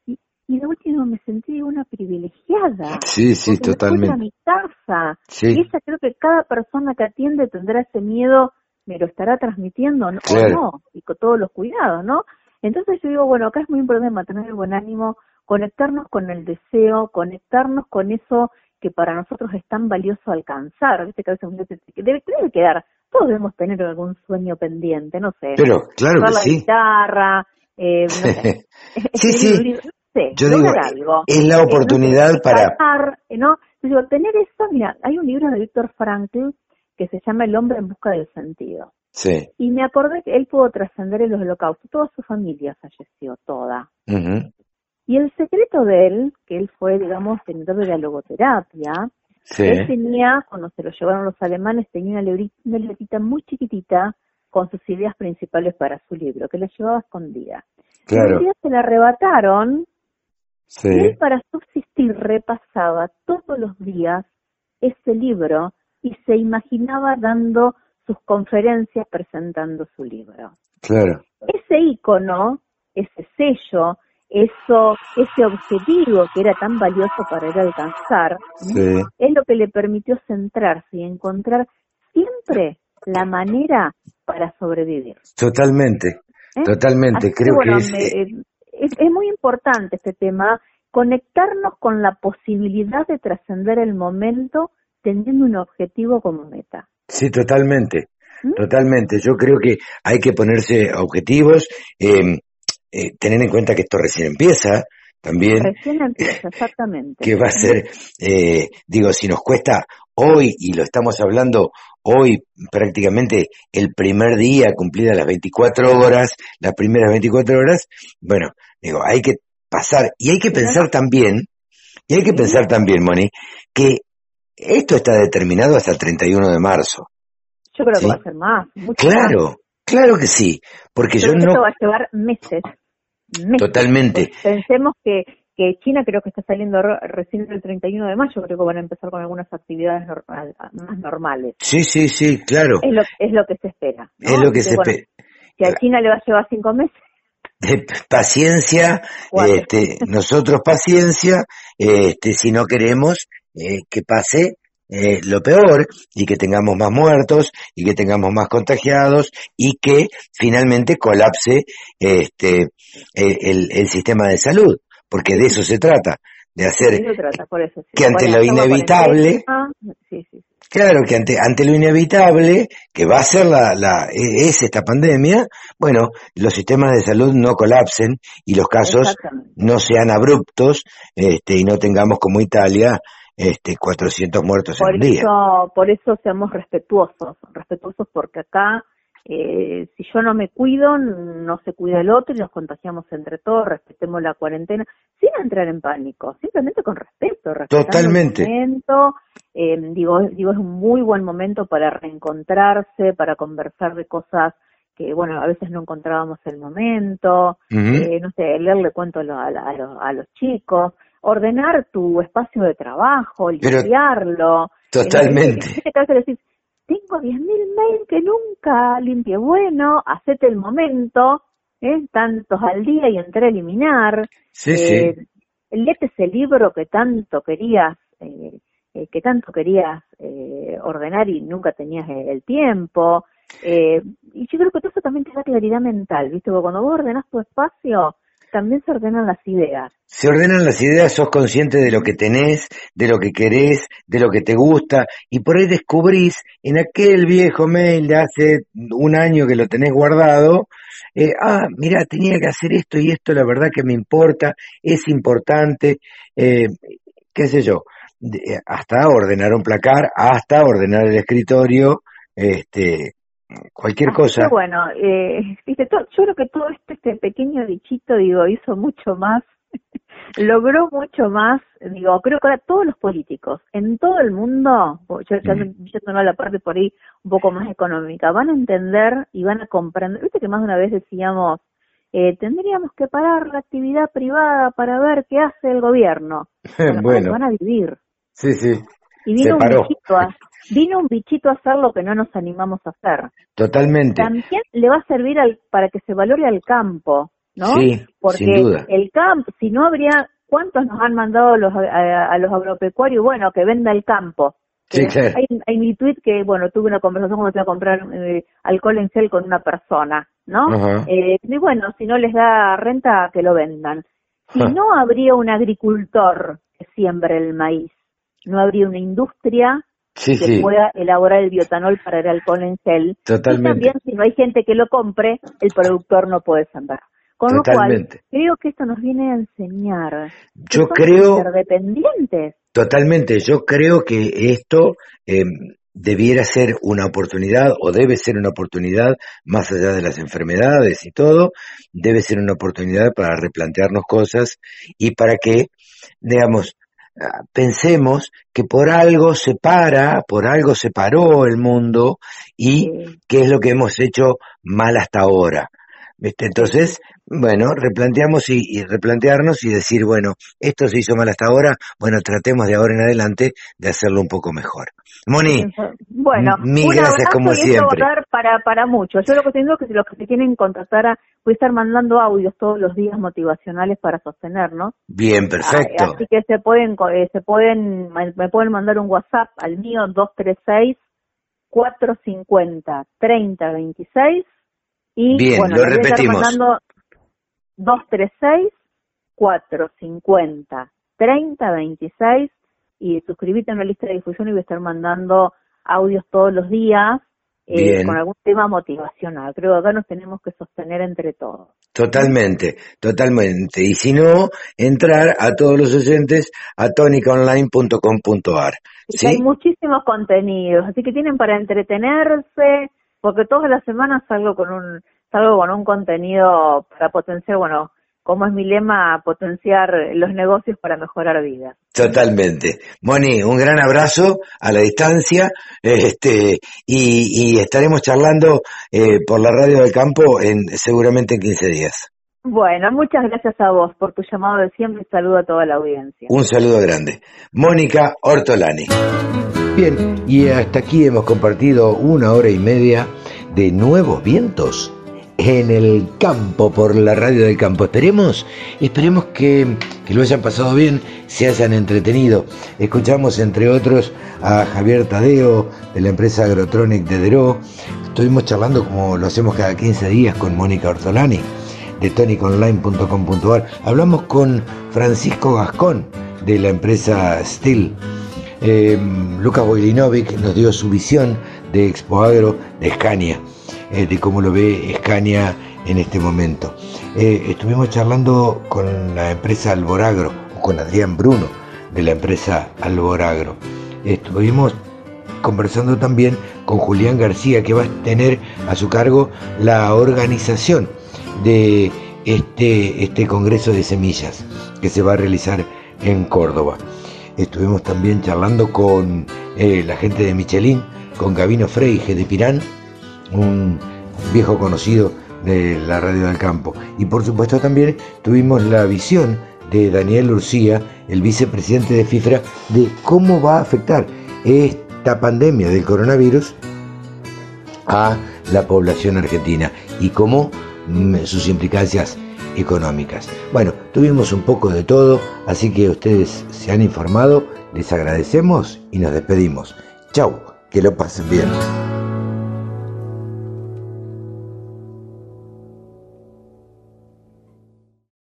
y, y de último me sentí una privilegiada. Sí, sí, me totalmente. a mi casa. Sí. Y esa creo que cada persona que atiende tendrá ese miedo, me lo estará transmitiendo ¿no? Claro. o no, y con todos los cuidados, ¿no? Entonces yo digo, bueno, acá es muy importante mantener el buen ánimo, conectarnos con el deseo, conectarnos con eso que para nosotros es tan valioso alcanzar, ¿viste? Que a veces uno dice, que debe, debe quedar, todos debemos tener algún sueño pendiente, no sé. Pero, claro que la sí. guitarra, eh, no sé, Sí, sí. sé, Yo digo, algo. es la Eh, no oportunidad para- ¿no? Yo digo, tener eso, mira, hay un libro de Víctor Frankl que se llama El hombre en busca del sentido. Sí. Y me acordé que él pudo trascender el holocausto, toda su familia falleció, toda. Ujú. Y el secreto de él, que él fue, digamos, tenedor de la logoterapia, Sí. él tenía, cuando se lo llevaron los alemanes, tenía una librita, una libretita muy chiquitita con sus ideas principales para su libro, que la llevaba escondida. Y un Claro. día se la arrebataron Sí. y él para subsistir repasaba todos los días ese libro y se imaginaba dando sus conferencias presentando su libro. Claro. Ese icono, ese sello, eso, ese objetivo que era tan valioso para él alcanzar, Sí. es lo que le permitió centrarse y encontrar siempre la manera para sobrevivir. Totalmente. ¿eh? Totalmente. Así que, Creo bueno, que es. me- eh, eh, es, es muy importante este tema, conectarnos con la posibilidad de trascender el momento teniendo un objetivo como meta. Sí, totalmente. ¿Mm? Totalmente. Yo creo que hay que ponerse objetivos, eh, eh, tener en cuenta que esto recién empieza también. Recién empieza, exactamente. que va a ser, eh, digo, si nos cuesta hoy, y lo estamos hablando hoy prácticamente el primer día cumplidas las 24 horas, las primeras 24 horas, bueno, digo, hay que pasar, y hay que pensar también, y hay que pensar también, Moni, que esto está determinado hasta el 31 de marzo. Yo creo ¿sí? que va a ser más. mucho más. Claro, que sí, porque yo no, esto va a llevar meses. meses. totalmente, Pensemos que, que China creo que está saliendo re- recién el 31 de mayo, creo que van a empezar con algunas actividades normal- más normales. sí, sí, sí, claro, Es lo, es lo que se espera. ¿no? es lo que se bueno, espera. Si a China le va a llevar cinco meses, de paciencia, este, nosotros paciencia, este, si no queremos eh, que pase eh, lo peor y que tengamos más muertos y que tengamos más contagiados y que finalmente colapse este, eh, el, el sistema de salud, porque de eso se trata, de hacer eso trata, por eso. sí. que ante Bueno, lo inevitable, tema, sí, sí. Claro que ante, ante lo inevitable, que va a ser la, la, e- es esta pandemia, bueno, los sistemas de salud no colapsen y los casos no sean abruptos, este, y no tengamos como Italia, este, 400 muertos Por en un día. eso, por eso seamos respetuosos, respetuosos porque acá, eh, si yo no me cuido, no se cuida el otro y nos contagiamos entre todos, respetemos la cuarentena, sin entrar en pánico, simplemente con respeto, Totalmente. el momento. Eh, digo, digo, es un muy buen momento para reencontrarse, para conversar de cosas que, bueno, a veces no encontrábamos el momento, eh, no sé, leerle cuentos a, lo- a, la- a los- a los chicos, ordenar tu espacio de trabajo, Pero- limpiarlo. Totalmente. En este caso decís, tengo 10.000 mails que nunca limpié. Bueno, hacete el momento, ¿eh? tantos al día y entré a eliminar. Sí, Eh, sí. Léete ese libro que tanto querías, eh, eh, que tanto querías eh, ordenar y nunca tenías el, el tiempo. Eh, y yo creo que todo eso también te da claridad mental, ¿viste? Porque cuando vos ordenás tu espacio, también se ordenan las ideas. Se ordenan las ideas, sos consciente de lo que tenés, de lo que querés, de lo que te gusta, y por ahí descubrís en aquel viejo mail de hace un año que lo tenés guardado, eh, ah, mira, tenía que hacer esto y esto, la verdad que me importa, es importante, eh, qué sé yo, de- hasta ordenar un placar, hasta ordenar el escritorio, este, cualquier cosa. Pero bueno, eh, viste, to- yo creo que todo este, este pequeño bichito, digo, hizo mucho más, logró mucho más, digo, creo que ahora todos los políticos en todo el mundo, yo a la parte por ahí un poco más económica, van a entender y van a comprender, viste que más de una vez decíamos, eh, tendríamos que parar la actividad privada para ver qué hace el gobierno. Bueno. van a vivir. Sí, sí. Y vino un bichito a, vino un bichito a hacer lo que no nos animamos a hacer. Totalmente. También le va a servir al, para que se valore al campo, ¿no? Sí, Porque sin duda. el campo, si no habría, ¿cuántos nos han mandado los, a, a los agropecuarios? Bueno, que venda el campo. Sí, Eh, claro. Hay, hay mi tweet que, bueno, tuve una conversación cuando fui a comprar eh, alcohol en gel con una persona, ¿no? Eh, y bueno, si no les da renta, que lo vendan. Si no habría un agricultor que siembre el maíz, no habría una industria Sí, que sí. pueda elaborar el biotanol para el alcohol en gel. Totalmente. Y también, si no hay gente que lo compre, el productor no puede sembrar. Con Totalmente. lo cual, creo que esto nos viene a enseñar. que Yo creo- interdependientes. Totalmente, yo creo que esto eh, debiera ser una oportunidad o debe ser una oportunidad más allá de las enfermedades y todo, debe ser una oportunidad para replantearnos cosas y para que, digamos, pensemos que por algo se para, por algo se paró el mundo y qué es lo que hemos hecho mal hasta ahora. ¿Viste? Entonces, bueno, replanteamos y, y replantearnos y decir, bueno, esto se hizo mal hasta ahora, bueno, tratemos de ahora en adelante de hacerlo un poco mejor. Moni, Bueno, M- mil gracias, como siempre. para, para mucho. Yo lo que tengo es que si los que se quieren contactar a, voy a estar mandando audios todos los días motivacionales para sostenernos. bien, perfecto. Ah, Así que se pueden, eh, se pueden, me me pueden mandar un WhatsApp al mío 236 450 3026 y Bien, bueno, lo les voy a estar repetimos. mandando 236 450 3026 y suscribirte a una lista de difusión y voy a estar mandando audios todos los días eh, con algún tema motivacional. Creo que acá nos tenemos que sostener entre todos. Totalmente, totalmente. Y si no, entrar a todos los oyentes a tonicaonline.com.ar. ¿Sí? hay muchísimos contenidos, así que tienen para entretenerse, porque todas las semanas salgo con un salgo con un contenido para potenciar, bueno, como es mi lema, potenciar los negocios para mejorar vidas. Totalmente. Moni, un gran abrazo a la distancia, este, y, y estaremos charlando eh, por la radio del campo en seguramente en 15 días. Bueno, muchas gracias a vos por tu llamado de siempre y saludo a toda la audiencia. Un saludo grande. Mónica Ortolani. Bien, y hasta aquí hemos compartido una hora y media de nuevos vientos en el campo, por la radio del campo. Esperemos, esperemos que, lo hayan pasado bien, se hayan entretenido. Escuchamos, entre otros, a Javier Tadeo, de la empresa Agrotronic de Deró. Estuvimos charlando, como lo hacemos cada 15 días, con Mónica Ortolani, de toniconline.com.ar. Hablamos con Francisco Gascón, de la empresa Steel. Eh, Lucas Boilinovic nos dio su visión de Expo Agro de Scania, eh, de cómo lo ve Scania en este momento. Eh, estuvimos charlando con la empresa Alboragro, con Adrián Bruno de la empresa Alboragro. Estuvimos conversando también con Julián García, que va a tener a su cargo la organización de este, este Congreso de Semillas que se va a realizar en Córdoba. Estuvimos también charlando con eh, la gente de Michelin, con Gabino Freige de Pirán, un viejo conocido de la radio del campo. Y por supuesto también tuvimos la visión de Daniel Urcía, el vicepresidente de FIFRA, de cómo va a afectar esta pandemia del coronavirus a la población argentina y cómo mm, sus implicancias económicas. Bueno, tuvimos un poco de todo, así que ustedes se han informado, les agradecemos y nos despedimos. Chau, que lo pasen bien.